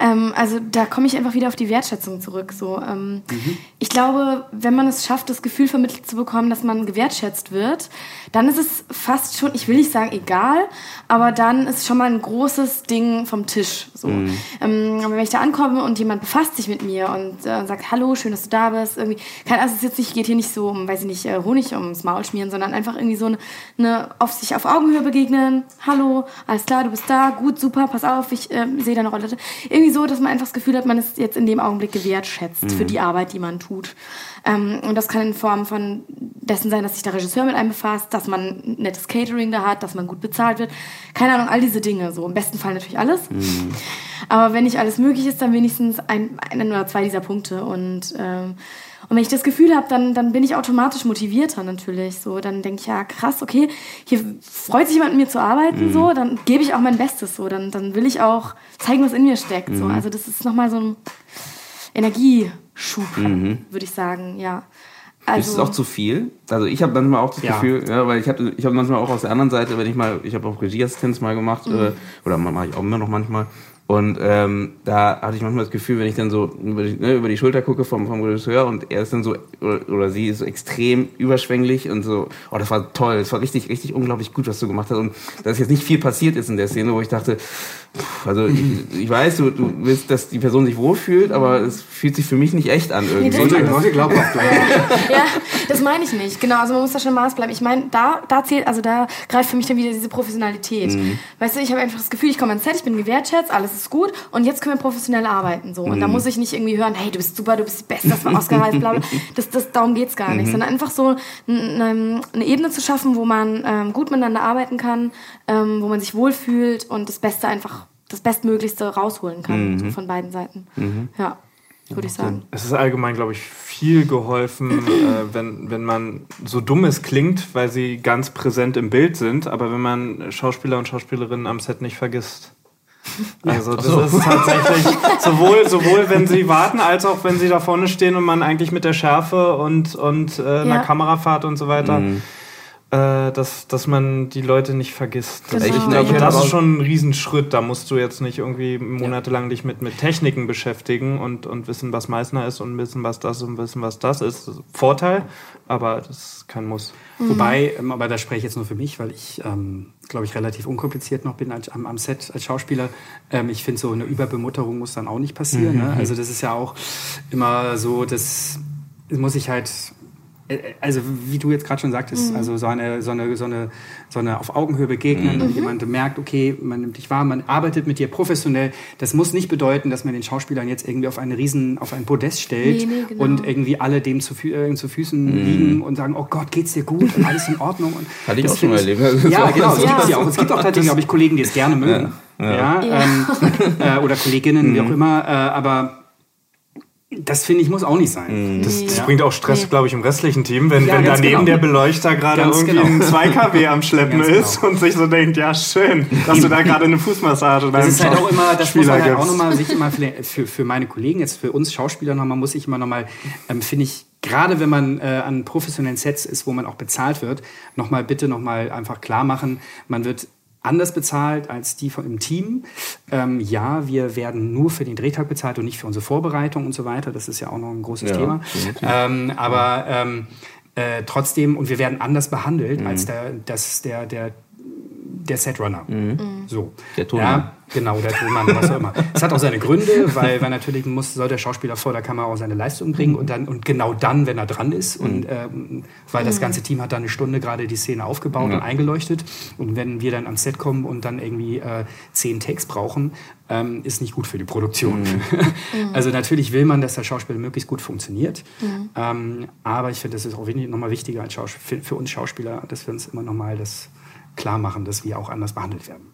Ähm, also da komme ich einfach wieder auf die Wertschätzung zurück. So, ähm, mhm. Ich glaube, wenn man es schafft, das Gefühl vermittelt zu bekommen, dass man gewertschätzt wird, dann ist es fast schon, ich will nicht sagen egal, aber dann ist schon mal ein großes Ding vom Tisch. So. Mhm. Ähm, aber wenn ich da ankomme und jemand befasst sich mit mir und äh, sagt, hallo, schön, dass du da bist, irgendwie, kann, also es jetzt nicht, geht hier nicht so um, weiß ich nicht, äh, Honig ums Maul schmieren, sondern einfach irgendwie so eine, eine auf sich auf Augenhöhe begegnen. Hallo, alles klar, du bist da, gut, super, pass auf, ich äh, sehe deine Rolle irgendwie so, dass man einfach das Gefühl hat, man ist jetzt in dem Augenblick gewertschätzt mhm. für die Arbeit, die man tut. Ähm, und das kann in Form von dessen sein, dass sich der Regisseur mit einem befasst, dass man nettes Catering da hat, dass man gut bezahlt wird. Keine Ahnung, all diese Dinge. So im besten Fall natürlich alles. Mhm. Aber wenn nicht alles möglich ist, dann wenigstens ein, ein oder zwei dieser Punkte. Und ähm, und wenn ich das Gefühl habe, dann, dann bin ich automatisch motivierter natürlich. So, dann denke ich, ja, krass, okay, hier freut sich jemand mit mir zu arbeiten, mhm. so, dann gebe ich auch mein Bestes, so, dann, dann will ich auch zeigen, was in mir steckt. Mhm. So. Also das ist nochmal so ein Energieschub, mhm. würde ich sagen, ja. Also, ist es auch zu viel? Also ich habe manchmal auch das ja. Gefühl, ja, weil ich habe ich hab manchmal auch aus der anderen Seite, wenn ich mal, ich habe auch Regieassistenz mal gemacht, mhm. äh, oder mache ich auch immer noch manchmal, und ähm, da hatte ich manchmal das Gefühl, wenn ich dann so über die, ne, über die Schulter gucke vom, vom Regisseur und er ist dann so, oder, oder sie ist so extrem überschwänglich und so, oh, das war toll, das war richtig, richtig unglaublich gut, was du gemacht hast. Und dass jetzt nicht viel passiert ist in der Szene, wo ich dachte, also ich, ich weiß, du, du willst, dass die Person sich wohlfühlt, aber es fühlt sich für mich nicht echt an irgendwie. Nee, sollte, sollte glaubhaft bleiben. ja, das meine ich nicht. Genau, also man muss da schon Maß bleiben. Ich meine, da, da zählt, also da greift für mich dann wieder diese Professionalität. Mhm. Weißt du, ich habe einfach das Gefühl, ich komme ans Set, ich bin gewertschätzt, alles ist gut und jetzt können wir professionell arbeiten. So. Und mhm. da muss ich nicht irgendwie hören, hey, du bist super, du bist die Beste, das war Oscar heißt, bla, bla. Das, das, darum geht's gar nicht. Mhm. Sondern einfach so eine, eine, Ebene zu schaffen, wo man ähm, gut miteinander arbeiten kann, ähm, wo man sich wohlfühlt und das Beste einfach, das Bestmöglichste rausholen kann mhm. so von beiden Seiten. Mhm. Ja würde ich sagen. Es ist allgemein, glaube ich, viel geholfen, äh, wenn, wenn man so dumm es klingt, weil sie ganz präsent im Bild sind, aber wenn man Schauspieler und Schauspielerinnen am Set nicht vergisst. Also das so. ist tatsächlich sowohl, sowohl wenn sie warten, als auch wenn sie da vorne stehen und man eigentlich mit der Schärfe und, und äh, ja. einer Kamerafahrt und so weiter. Mhm äh, dass, dass man die Leute nicht vergisst. Das, genau. Ich glaube, das ist schon ein Riesenschritt. Da musst du jetzt nicht irgendwie monatelang dich mit, mit Techniken beschäftigen und, und wissen, was Meißner ist und wissen, was das und wissen, was das ist. Vorteil, aber das ist kein Muss. Mhm. Wobei, ähm, aber da spreche ich jetzt nur für mich, weil ich, ähm, glaube ich, relativ unkompliziert noch bin als, am, am Set als Schauspieler. Ähm, ich finde, so eine Überbemutterung muss dann auch nicht passieren. Mhm. Ne? Also das ist ja auch immer so, das muss ich halt also wie du jetzt gerade schon sagtest, mhm. also so eine, so eine, so eine, so eine auf Augenhöhe begegnen mhm. und jemand merkt, okay, man nimmt dich wahr, man arbeitet mit dir professionell. Das muss nicht bedeuten, dass man den Schauspielern jetzt irgendwie auf einen riesen, auf ein Podest stellt nee, nee, genau. und irgendwie alle dem zu, äh, zu Füßen mhm. liegen und sagen, oh Gott, geht's dir gut und alles in Ordnung. Und Hatte ich auch schon mal erlebt. Ja, genau, das ja. gibt es ja auch. Es gibt auch tatsächlich, glaube ich, Kollegen, die es gerne mögen. Ja. ja. ja. Ähm, äh, oder Kolleginnen, wie auch mhm. immer. Äh, aber das finde ich muss auch nicht sein. Mhm. Das, das ja. bringt auch Stress, nee. glaube ich, im restlichen Team, wenn, ja, wenn daneben genau. der Beleuchter gerade irgendwie genau. ein 2 kW am Schleppen genau. ist und sich so denkt, ja schön, dass du da gerade eine Fußmassage Das ist halt auch immer, das Spieler muss man halt auch nochmal sich immer für, für, für, meine Kollegen, jetzt für uns Schauspieler nochmal, muss ich immer nochmal, ähm, finde ich, gerade wenn man äh, an professionellen Sets ist, wo man auch bezahlt wird, nochmal bitte nochmal einfach klar machen, man wird anders bezahlt als die im Team. Ähm, ja, wir werden nur für den Drehtag bezahlt und nicht für unsere Vorbereitung und so weiter. Das ist ja auch noch ein großes ja, Thema. Ähm, aber ähm, äh, trotzdem, und wir werden anders behandelt mhm. als der, das, der, der der Setrunner. So. Der Tonmann. Ja, genau, der Tonmann, was auch immer. Es hat auch seine Gründe, weil, weil natürlich muss, soll der Schauspieler vor der Kamera auch seine Leistung bringen und dann und genau dann, wenn er dran ist. Und ähm, weil das ganze Team hat dann eine Stunde gerade die Szene aufgebaut und eingeleuchtet. Und wenn wir dann ans Set kommen und dann irgendwie äh, zehn Takes brauchen, ähm, ist nicht gut für die Produktion. also natürlich will man, dass der Schauspieler möglichst gut funktioniert, ähm, aber ich finde, das ist auch nochmal wichtiger als Schaus für, für uns Schauspieler, dass wir uns immer nochmal das klar machen, dass wir auch anders behandelt werden.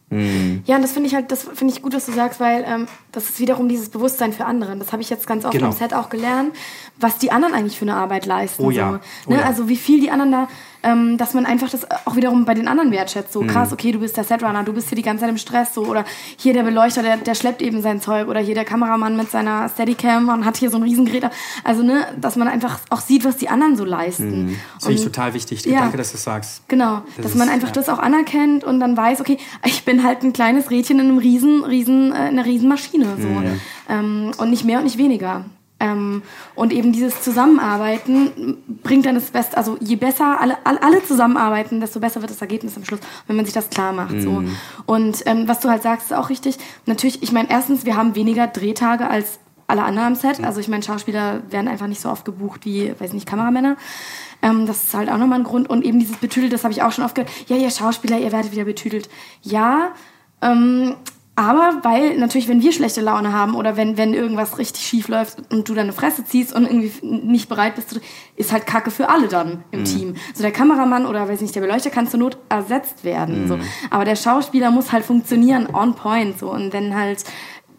Ja, und das finde ich halt, das finde ich gut, was du sagst, weil ähm, das ist wiederum dieses Bewusstsein für andere. Das habe ich jetzt ganz oft Genau. am Set auch gelernt, was die anderen eigentlich für eine Arbeit leisten. Oh ja, So, oh ne? ja. Also wie viel die anderen da, ähm, dass man einfach das auch wiederum bei den anderen wertschätzt. So krass, okay, du bist der Setrunner, du bist hier die ganze Zeit im Stress, so oder hier der Beleuchter, der, der schleppt eben sein Zeug oder hier der Kameramann mit seiner Steadicam und hat hier so ein Riesengerät. Also ne, dass man einfach auch sieht, was die anderen so leisten. Das finde ich total wichtig. Ja. Danke, dass du das sagst. Genau, Das dass ist- man einfach ja. das auch anerkennt und dann weiß, okay, ich bin halt ein kleines Rädchen in einem riesen, riesen, äh, in einer riesen Maschine so ähm, und nicht mehr und nicht weniger. Ähm, und eben dieses Zusammenarbeiten bringt dann das Beste, also je besser alle, alle, zusammenarbeiten, desto besser wird das Ergebnis am Schluss, wenn man sich das klar macht. So. Und ähm, was du halt sagst, ist auch richtig. Natürlich, ich meine, erstens, wir haben weniger Drehtage als alle anderen am Set. Also ich meine, Schauspieler werden einfach nicht so oft gebucht wie, weiß nicht, Kameramänner. Ähm, das ist halt auch nochmal ein Grund. Und eben dieses Betüdelt, das habe ich auch schon oft gehört. Ja, ihr Schauspieler, ihr werdet wieder betüdelt. Ja, ähm, aber weil natürlich, wenn wir schlechte Laune haben oder wenn, wenn irgendwas richtig schief läuft und du deine Fresse ziehst und irgendwie nicht bereit bist, ist halt Kacke für alle dann im Team. So der Kameramann oder weiß nicht, der Beleuchter kann zur Not ersetzt werden. So. Aber der Schauspieler muss halt funktionieren, on point. So. Und wenn halt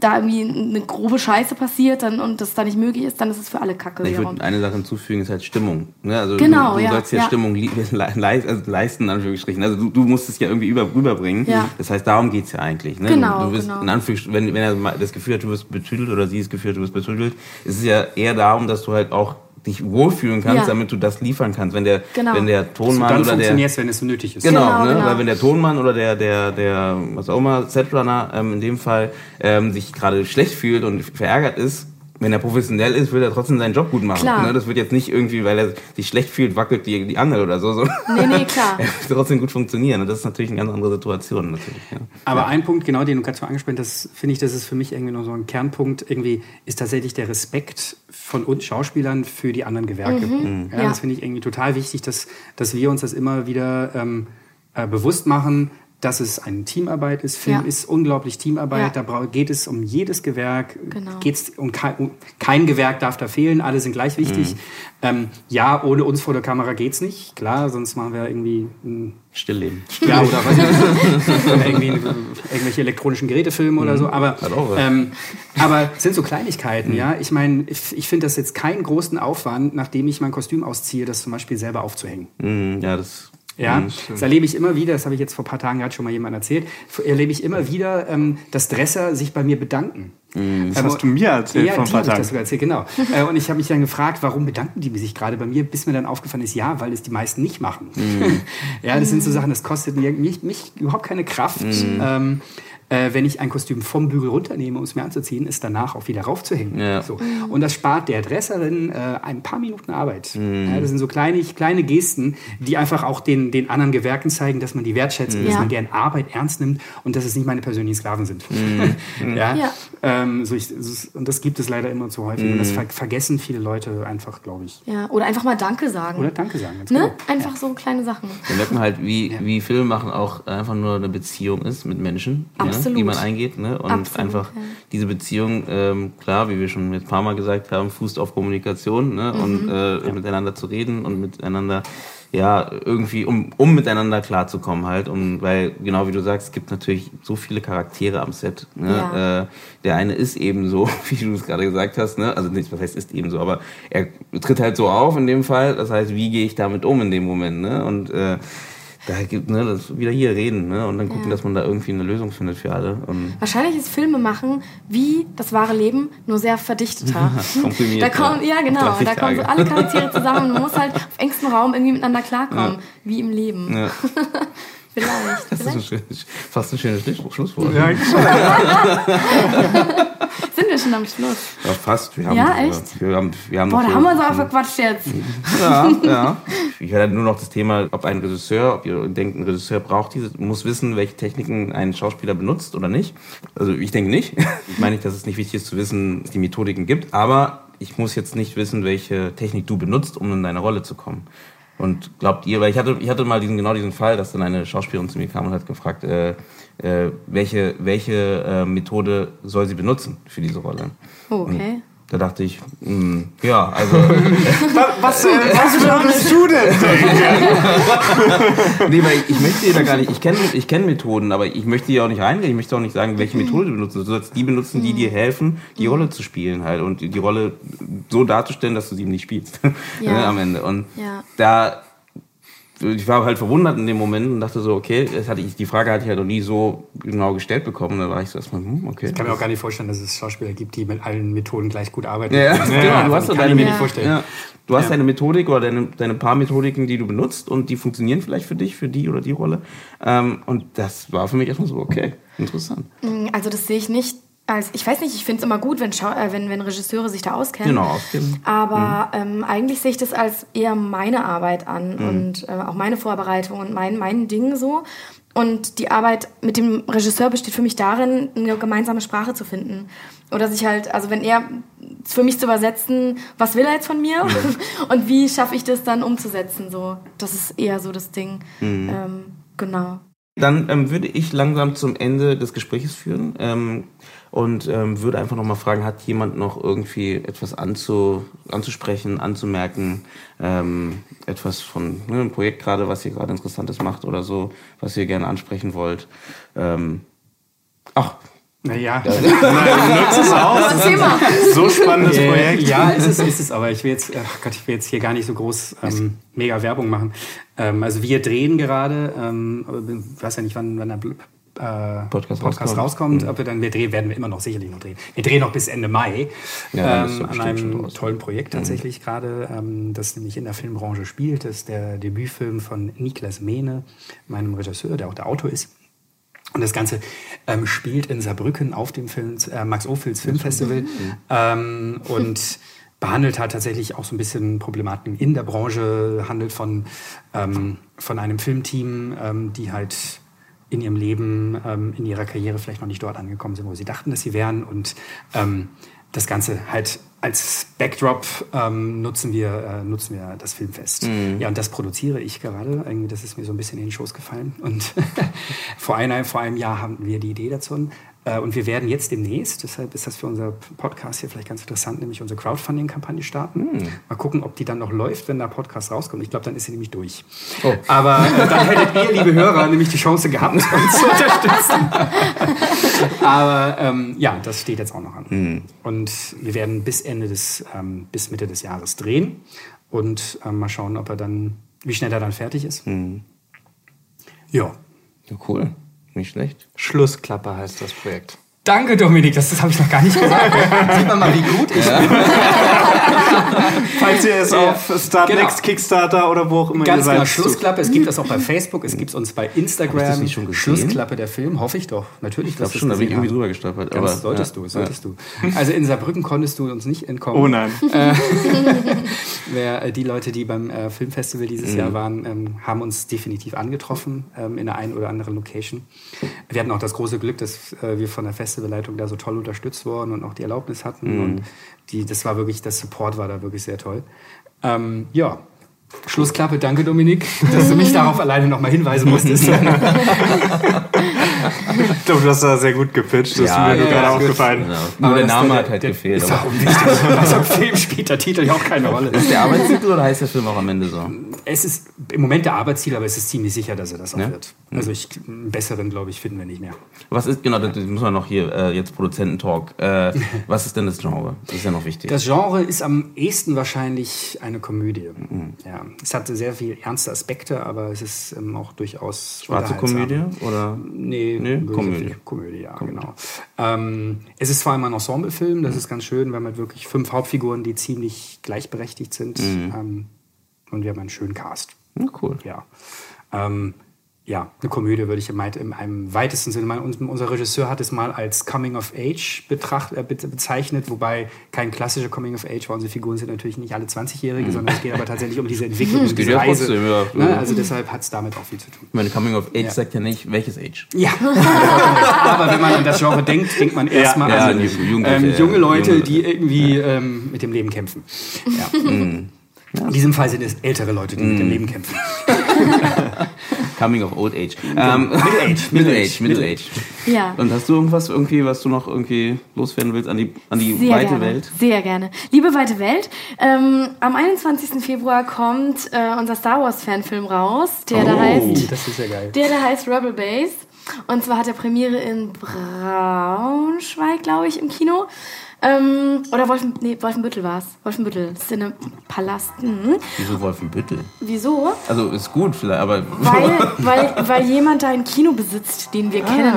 da irgendwie eine grobe Scheiße passiert dann, und das da nicht möglich ist, dann ist es für alle Kacke. Ich würde eine Sache hinzufügen, ist halt Stimmung. Ne? Also Genau, du, du ja, sollst ja, ja. Stimmung li le also leisten, in Anführungsstrichen. Also du, du musst es ja irgendwie über, rüberbringen. Ja. Das heißt, darum geht's ja eigentlich. Ne? Genau, du, du bist genau. in Anführungsstrichen, wenn, wenn er das Gefühl hat, du wirst betüdelt oder sie das Gefühl hat, du wirst betüdelt, ist es ja eher darum, dass du halt auch dich wohlfühlen kannst, Ja. damit du das liefern kannst. Wenn der, Genau. wenn der Tonmann dann oder der wenn es so nötig ist. Genau, Genau, ne? genau. weil wenn der Tonmann oder der, der, der, was auch immer, Setrunner ähm, in dem Fall, ähm, sich gerade schlecht fühlt und verärgert ist, wenn er professionell ist, will er trotzdem seinen Job gut machen. Klar. Ne? Das wird jetzt nicht irgendwie, weil er sich schlecht fühlt, wackelt die, die Angel oder so. so. Nee, nee, klar. er wird trotzdem gut funktionieren. Und das ist natürlich eine ganz andere Situation. Natürlich, ja. Aber ein Punkt, genau, den du gerade so angesprochen hast, finde ich, das ist für mich irgendwie noch so ein Kernpunkt, irgendwie ist tatsächlich der Respekt von uns Schauspielern für die anderen Gewerke. Ja, Ja. Das finde ich irgendwie total wichtig, dass, dass wir uns das immer wieder ähm, äh, bewusst machen, dass es eine Teamarbeit ist. Film Ja. ist unglaublich Teamarbeit. Ja. Da geht es um jedes Gewerk. Genau. Geht's um kein, um kein Gewerk darf da fehlen. Alle sind gleich wichtig. Ähm, ja, ohne uns vor der Kamera geht's nicht. Klar, sonst machen wir irgendwie ein Stillleben. ja, oder oder irgendwie irgendwelche elektronischen Gerätefilme oder so. Aber, was. ähm, aber es sind so Kleinigkeiten, ja. Ich meine, ich, ich finde das jetzt keinen großen Aufwand, nachdem ich mein Kostüm ausziehe, das zum Beispiel selber aufzuhängen. Mhm, ja, das. Ja, das erlebe ich immer wieder, das habe ich jetzt vor ein paar Tagen gerade schon mal jemand erzählt, erlebe ich immer wieder, ähm, dass Dresser sich bei mir bedanken. Das Ähm, hast du mir erzählt ja, vor ein paar hab ich das Tagen. sogar erzählt, genau. Äh, und ich habe mich dann gefragt, warum bedanken die sich gerade bei mir, bis mir dann aufgefallen ist, ja, weil es die meisten nicht machen. Mhm. ja, das sind so Sachen, das kostet mir, mich, mich überhaupt keine Kraft. Mhm. Ähm, äh, wenn ich ein Kostüm vom Bügel runternehme, um es mir anzuziehen, es danach auch wieder raufzuhängen. Ja. So. Und das spart der Dresserin äh, ein paar Minuten Arbeit. Mhm. Ja, das sind so kleine, kleine Gesten, die einfach auch den, den anderen Gewerken zeigen, dass man die wertschätzt, und dass Ja. man deren Arbeit ernst nimmt und dass es nicht meine persönlichen Sklaven sind. Mhm. ja? Ja. Ähm, so ich, und das gibt es leider immer zu häufig. Und das ver vergessen viele Leute einfach, glaube ich. Ja, oder einfach mal Danke sagen. Oder Danke sagen. Ganz ne? genau. Einfach so kleine Sachen. Merkt man halt, wie, wie Film machen auch einfach nur eine Beziehung ist mit Menschen, ja, Absolut. die man eingeht. Ne? Und Absolut, einfach ja. diese Beziehung, ähm, klar, wie wir schon ein paar Mal gesagt haben, fußt auf Kommunikation ne? und äh, miteinander zu reden und miteinander, ja, irgendwie, um, um miteinander klarzukommen halt. Und weil, genau wie du sagst, es gibt natürlich so viele Charaktere am Set. Ne? Ja. Äh, der eine ist eben so, wie du es gerade gesagt hast, ne? also nicht, was heißt ist eben so, aber er tritt halt so auf in dem Fall. Das heißt, wie gehe ich damit um in dem Moment? Ne? Und äh, da gibt ne, das wieder hier reden ne? und dann gucken, Ja. dass man da irgendwie eine Lösung findet für alle. Und Wahrscheinlich ist Filme machen wie das wahre Leben, nur sehr verdichteter. komprimiert, da kommen, ja. ja, genau. Auf 30 Da kommen so alle Charaktere zusammen und man muss halt auf engstem Raum irgendwie miteinander klarkommen, wie im Leben. ja. Vielleicht. Das ist ein vielleicht. schönes, fast ein schönes Schluss- Schlusswort. Ja, Sind wir schon am Schluss? Ja, fast. Wir haben, Ja, äh, echt? Wir haben, wir haben Boah, noch da so- haben wir uns aber verquatscht jetzt. Ja, ja. Ich werde nur noch das Thema, ob ein Regisseur, ob ihr denkt, ein Regisseur braucht diese, muss wissen, welche Techniken ein Schauspieler benutzt oder nicht. Also ich denke nicht. Ich meine nicht, dass es nicht wichtig ist zu wissen, dass es die Methodiken gibt, aber ich muss jetzt nicht wissen, welche Technik du benutzt, um in deine Rolle zu kommen. Und glaubt ihr, weil ich hatte, ich hatte mal diesen, genau diesen Fall, dass dann eine Schauspielerin zu mir kam und hat gefragt, äh, äh, welche, welche äh, Methode soll sie benutzen für diese Rolle. Oh, okay. Da dachte ich, mh, ja, also was, äh, was würdest du denn denken? Nee, weil ich, ich möchte dir da gar nicht, ich kenne ich kenn Methoden, aber ich möchte dir auch nicht reingehen, ich möchte auch nicht sagen, welche Methode du benutzt. Du sollst die benutzen, die dir helfen, die Rolle zu spielen halt und die, die Rolle so darzustellen, dass du sie nicht spielst Ja. ne, am Ende. Und Ja. da, ich war halt verwundert in dem Moment und dachte so, okay, das hatte ich, die Frage hatte ich halt noch nie so genau gestellt bekommen. Da war ich so erstmal, hm, okay. Ich kann mir auch gar nicht vorstellen, dass es Schauspieler gibt, die mit allen Methoden gleich gut arbeiten. Ja, ja, Das genau, du hast ich deine mir Ja. nicht vorstellen. Ja. Du hast Ja. deine Methodik oder deine, deine paar Methodiken, die du benutzt und die funktionieren vielleicht für dich, für die oder die Rolle. Ähm, und das war für mich erstmal so, okay, interessant. Also das sehe ich nicht als, ich weiß nicht, ich finde es immer gut, wenn, Schau äh, wenn, wenn Regisseure sich da auskennen. Genau, auskennen. Aber ähm, eigentlich sehe ich das als eher meine Arbeit an und äh, auch meine Vorbereitung und mein, mein Ding so. Und die Arbeit mit dem Regisseur besteht für mich darin, eine gemeinsame Sprache zu finden. Oder sich halt, also wenn er für mich zu übersetzen, was will er jetzt von mir und wie schaffe ich das dann umzusetzen, so. Das ist eher so das Ding. Ähm, genau. Dann ähm, würde ich langsam zum Ende des Gesprächs führen ähm, und ähm, würde einfach nochmal fragen, hat jemand noch irgendwie etwas anzu, anzusprechen, anzumerken, ähm, etwas von ne, einem Projekt gerade, was ihr gerade Interessantes macht oder so, was ihr gerne ansprechen wollt? Ähm, ach, Naja, Nutzt es aus. So spannendes Äh, Projekt. Ja, ist es, ist es, aber ich will jetzt, ach Gott, ich will jetzt hier gar nicht so groß ähm, mega Werbung machen. Ähm, also wir drehen gerade, ähm, aber ich weiß ja nicht, wann, wann der äh, Podcast Podcast, rauskommt. rauskommt, ob wir dann, wir drehen, werden wir immer noch sicherlich noch drehen. Wir drehen noch bis Ende Mai Ja, ähm, an einem tollen Projekt tatsächlich gerade, ähm, das nämlich in der Filmbranche spielt. Das ist der Debütfilm von Niklas Mehne, meinem Regisseur, der auch der Autor ist. Und das Ganze ähm, spielt in Saarbrücken auf dem Film, äh, Max Ophüls Filmfestival ähm, und behandelt halt tatsächlich auch so ein bisschen Problematiken in der Branche, handelt von, ähm, von einem Filmteam, ähm, die halt in ihrem Leben, ähm, in ihrer Karriere vielleicht noch nicht dort angekommen sind, wo sie dachten, dass sie wären. Und ähm, das Ganze halt als Backdrop ähm, nutzen, wir, äh, nutzen wir das Filmfest. Ja, und das produziere ich gerade. Irgendwie, das ist mir so ein bisschen in den Schoß gefallen. Und vor, einer, vor einem Jahr haben wir die Idee dazu. Äh, und wir werden jetzt demnächst, deshalb ist das für unser Podcast hier vielleicht ganz interessant, nämlich unsere Crowdfunding-Kampagne starten. Mal gucken, ob die dann noch läuft, wenn der Podcast rauskommt. Ich glaube, dann ist sie nämlich durch. Aber äh, dann hättet ihr, liebe Hörer, nämlich die Chance gehabt, uns zu unterstützen. Aber ähm, ja, das steht jetzt auch noch an. Und wir werden bis Ende des, ähm, bis Mitte des Jahres drehen und ähm, mal schauen, ob er dann, wie schnell er dann fertig ist. Ja. ja, cool, nicht schlecht. Schlussklappe heißt das Projekt. Danke, Dominik, das, das habe ich noch gar nicht gesagt. Sieht man mal, wie gut ich bin. Falls ihr es Ja. auf Startnext, Genau. Kickstarter oder wo auch immer Ganz ihr seid. genau, Schlussklappe. Es gibt das auch bei Facebook, es gibt es uns bei Instagram. Hab ich schon gesehen? Schlussklappe der Film, hoffe ich doch. Natürlich, Ich glaube schon, da bin ich irgendwie drüber gestolpert. Aber aber, solltest ja, du, solltest du. Also in Saarbrücken konntest du uns nicht entkommen. Oh nein. Wer, äh, die Leute, die beim äh, Filmfestival dieses Mhm. Jahr waren, ähm, haben uns definitiv angetroffen ähm, in der einen oder anderen Location. Wir hatten auch das große Glück, dass äh, wir von der Festivalleitung da so toll unterstützt wurden und auch die Erlaubnis hatten. Mhm. Und die, das war wirklich, das Support war da wirklich sehr toll. Ähm, ja. Schlussklappe, danke Dominik, dass du mich darauf alleine nochmal hinweisen musstest. Ich glaube, du hast da sehr gut gepitcht. Das Ja, ist mir ja, gerade ja, aufgefallen. Genau. Nur der das- Name hat halt gefehlt. Ist aber- auch unwichtig. Also im Film spielt der Titel ja auch keine Rolle. Ist der Arbeitstitel oder heißt der Film auch am Ende so? Es ist im Moment der Arbeitsziel, aber es ist ziemlich sicher, dass er das auch Ja? wird. Also ich, einen besseren, glaube ich, finden wir nicht mehr. Was ist, genau, das muss man noch hier, äh, jetzt Produzententalk. Äh, was ist denn das Genre? Das ist ja noch wichtig. Das Genre ist am ehesten wahrscheinlich eine Komödie. Mhm. Ja, es hat sehr viel ernste Aspekte, aber es ist ähm, auch durchaus Schwarze. Komödie? Oder? Nee, Nee, Komödie. Komödie. Komödie, ja, genau. Ähm, es ist vor allem ein Ensemblefilm, das ist ganz schön, weil man wirklich fünf Hauptfiguren, die ziemlich gleichberechtigt sind. Mhm. Ähm, und wir haben einen schönen Cast. Ja, cool. Ja. Ja, eine Komödie würde ich im, im, weitesten Sinne mal. Unser Regisseur hat es mal als Coming of Age betracht, äh, bezeichnet, wobei kein klassischer Coming of Age war. Unsere Figuren sind natürlich nicht alle 20-Jährige, mhm. sondern es geht aber tatsächlich um diese Entwicklung, um diese Reise. Trotzdem, ja. ne? Also deshalb hat es damit auch viel zu tun. Ich meine, Coming of Age ja. sagt ja nicht, welches Age. Ja, aber wenn man an das Genre denkt, denkt man erstmal ja, an ähm, junge Leute, die irgendwie ähm, mit dem Leben kämpfen. Ja. Mhm. In diesem Fall sind es ältere Leute, die mm. mit dem mhm. Leben kämpfen. Coming of Old Age. Ähm, Middle Age. Middle Age. Middle Age. Ja. Und hast du irgendwas irgendwie, was du noch irgendwie loswerden willst an die, an die Sehr weite gerne. Welt? Sehr gerne. Liebe weite Welt, ähm, am 21. Februar kommt äh, unser Star Wars Fanfilm raus, der oh, da heißt. Das ist ja geil. Der da heißt Rebel Base. Und zwar hat er Premiere in Braunschweig, glaube ich, im Kino. Ähm, oder Wolfen, nee, Wolfenbüttel war es. Wolfenbüttel, Cinepalast. Mhm. Wieso Wolfenbüttel? Wieso? Also ist gut vielleicht, aber... Weil, weil, weil jemand da ein Kino besitzt, den wir ah. kennen.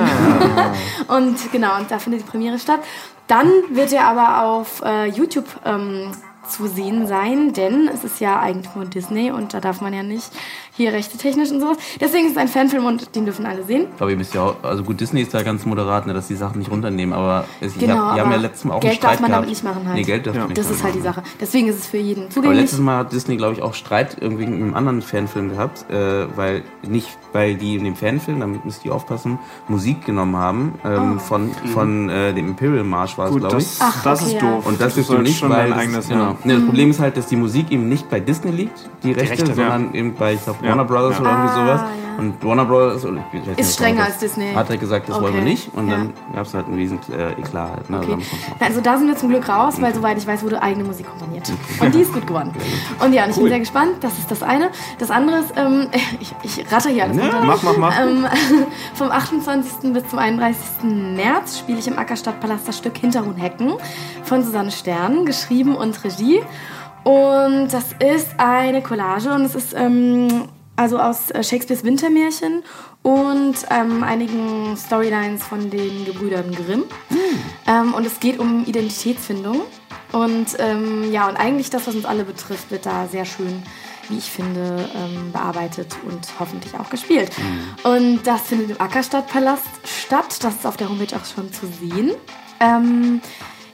und genau, und da findet die Premiere statt. Dann wird er aber auf äh, YouTube ähm, zu sehen sein, denn es ist ja Eigentum Disney und da darf man ja nicht hier rechte technisch und sowas. Deswegen ist es ein Fanfilm und den dürfen alle sehen. Aber ihr wisst ja auch, also gut, Disney ist da ganz moderat, ne, dass die Sachen nicht runternehmen, aber es, genau, hab, die haben ja letztes Mal auch Geld einen Streit darf man gehabt. damit nicht machen halt. Nee, Geld darf ja. nicht Das ist halt die Sache. Deswegen ist es für jeden zugänglich. Aber letztes Mal hat Disney, glaube ich, auch Streit irgendwie mit einem anderen Fanfilm gehabt, äh, weil nicht, weil die in dem Fanfilm, damit müsst ihr aufpassen, Musik genommen haben ähm, oh. von, mhm. von äh, dem Imperial March war es, glaube ich. Ach, das okay, ist doof. Und das, ist du nicht, weil das, genau. nee, das Problem ist halt, dass die Musik eben nicht bei Disney liegt, die Rechte, die Rechte sondern ja. eben bei, ich glaube, Warner Brothers oder irgendwie sowas. Ah, ja. Und Warner Bros. ist strenger als Disney. Hat er gesagt, das okay. wollen wir nicht. Und ja. dann gab es halt einen riesen äh, Eklat. Halt, ne? okay. Also da sind wir zum Glück raus, weil soweit ich weiß, wurde eigene Musik komponiert. Und die ist gut geworden. Und ja, und ich cool. bin sehr gespannt. Das ist das eine. Das andere ist, ähm, ich, ich ratter hier alles ja, runter. Mach, mach, mach. Ähm, vom 28. bis zum 31. März spiele ich im Ackerstadtpalast das Stück Hinterhuhnhecken von Susanne Stern, geschrieben und Regie. Und das ist eine Collage und es ist ähm, also aus äh, Shakespeares Wintermärchen und ähm, einigen Storylines von den Gebrüdern Grimm. Mhm. Ähm, und es geht um Identitätsfindung. Und ähm, ja, und eigentlich das, was uns alle betrifft, wird da sehr schön, wie ich finde, ähm, bearbeitet und hoffentlich auch gespielt. Mhm. Und das findet im Ackerstadtpalast statt. Das ist auf der Homepage auch schon zu sehen.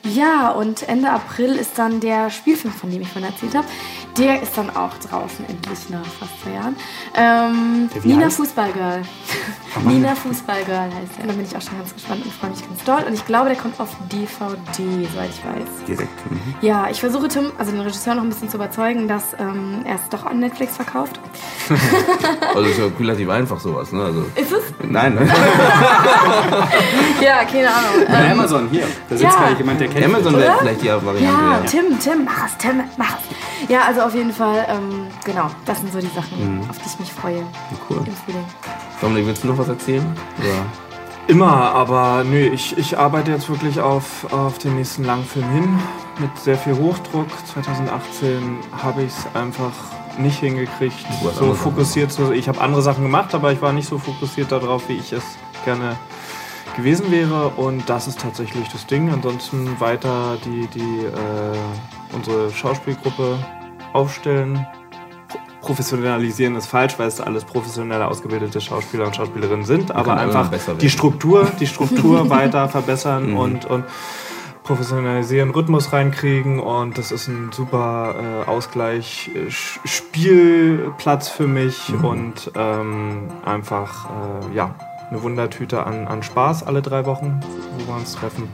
Ja, und Ende April ist dann der Spielfilm, von dem ich vorhin erzählt habe. Der ist dann auch draußen, endlich nach fast zwei Jahren. Ähm, Nina Fußballgirl. Nina Fußballgirl heißt er. Da bin ich auch schon ganz gespannt und freue mich ganz doll. Und ich glaube, der kommt auf DVD, soweit ich weiß. Direkt. Mhm. Ja, ich versuche Tim, also den Regisseur, noch ein bisschen zu überzeugen, dass ähm, er es doch an Netflix verkauft. also ist ja relativ einfach sowas, ne? Also, ist es? Nein, ne? ja, keine Ahnung. Ähm, Amazon, hier. Da sitzt ja. gerade jemand, der Amazon wäre vielleicht die Variante. Ja, ja, Tim, Tim, mach es, Tim, mach es. Ja, also auf jeden Fall, ähm, genau, das sind so die Sachen, mhm. auf die ich mich freue. Cool. Im Frühling. Dominik, willst du noch was erzählen? Oder? Immer, aber nö, ich, ich arbeite jetzt wirklich auf, auf den nächsten Langfilm hin mit sehr viel Hochdruck. 2018 habe ich es einfach nicht hingekriegt, so fokussiert zu. Ich habe andere Sachen gemacht, aber ich war nicht so fokussiert darauf, wie ich es gerne gewesen wäre. Und das ist tatsächlich das Ding. Ansonsten weiter die, die äh, unsere Schauspielgruppe aufstellen. Professionalisieren ist falsch, weil es alles professionelle ausgebildete Schauspieler und Schauspielerinnen sind, aber einfach die Struktur, die Struktur weiter verbessern mhm. und, und professionalisieren, Rhythmus reinkriegen und das ist ein super äh, Ausgleich, äh, Spielplatz für mich mhm. und ähm, einfach äh, ja eine Wundertüte an, an Spaß alle drei Wochen, wo wir uns treffen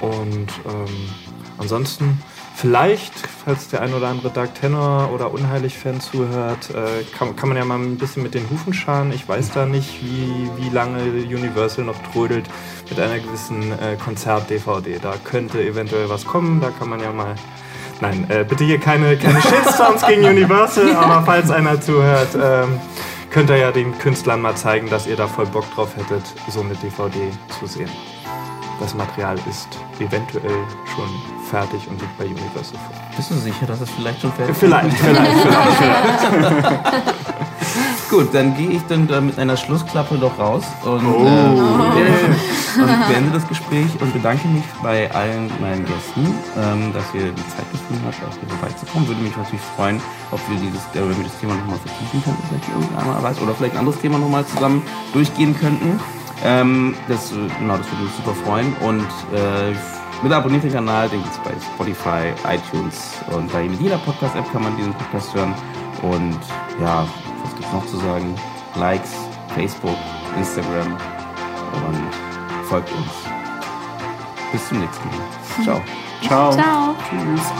und ähm, ansonsten Vielleicht, falls der ein oder andere Dark Tenor oder Unheilig-Fan zuhört, äh, kann, kann, man ja mal ein bisschen mit den Hufen scharen. Ich weiß da nicht, wie, wie lange Universal noch trödelt mit einer gewissen äh, Konzert-DVD. Da könnte eventuell was kommen, da kann man ja mal. Nein, äh, bitte hier keine, keine Shitstorms gegen Universal, aber falls einer zuhört, ähm, könnt ihr ja den Künstlern mal zeigen, dass ihr da voll Bock drauf hättet, so eine DVD zu sehen. Das Material ist eventuell schon fertig und liegt bei Universal vor. Bist du sicher, dass es vielleicht schon fertig ist? Vielleicht, vielleicht, vielleicht. vielleicht. Gut, dann gehe ich dann da mit einer Schlussklappe doch raus und, oh. äh, und beende das Gespräch und bedanke mich bei allen meinen Gästen, ähm, dass ihr die Zeit gefunden habt, auch hier vorbeizukommen. Würde mich natürlich freuen, ob wir, dieses, äh, wenn wir das Thema nochmal vertiefen könnten, vielleicht irgendwann mal oder vielleicht ein anderes Thema nochmal zusammen durchgehen könnten. Ähm, das, genau, das würde mich super freuen und äh, mit abonniert den Kanal, den gibt es bei Spotify, iTunes und bei jeder Podcast-App kann man diesen Podcast hören. Und ja, noch zu sagen? Likes, Facebook, Instagram und folgt uns. Bis zum nächsten Mal. Ciao. Ciao. Ciao. Tschüss.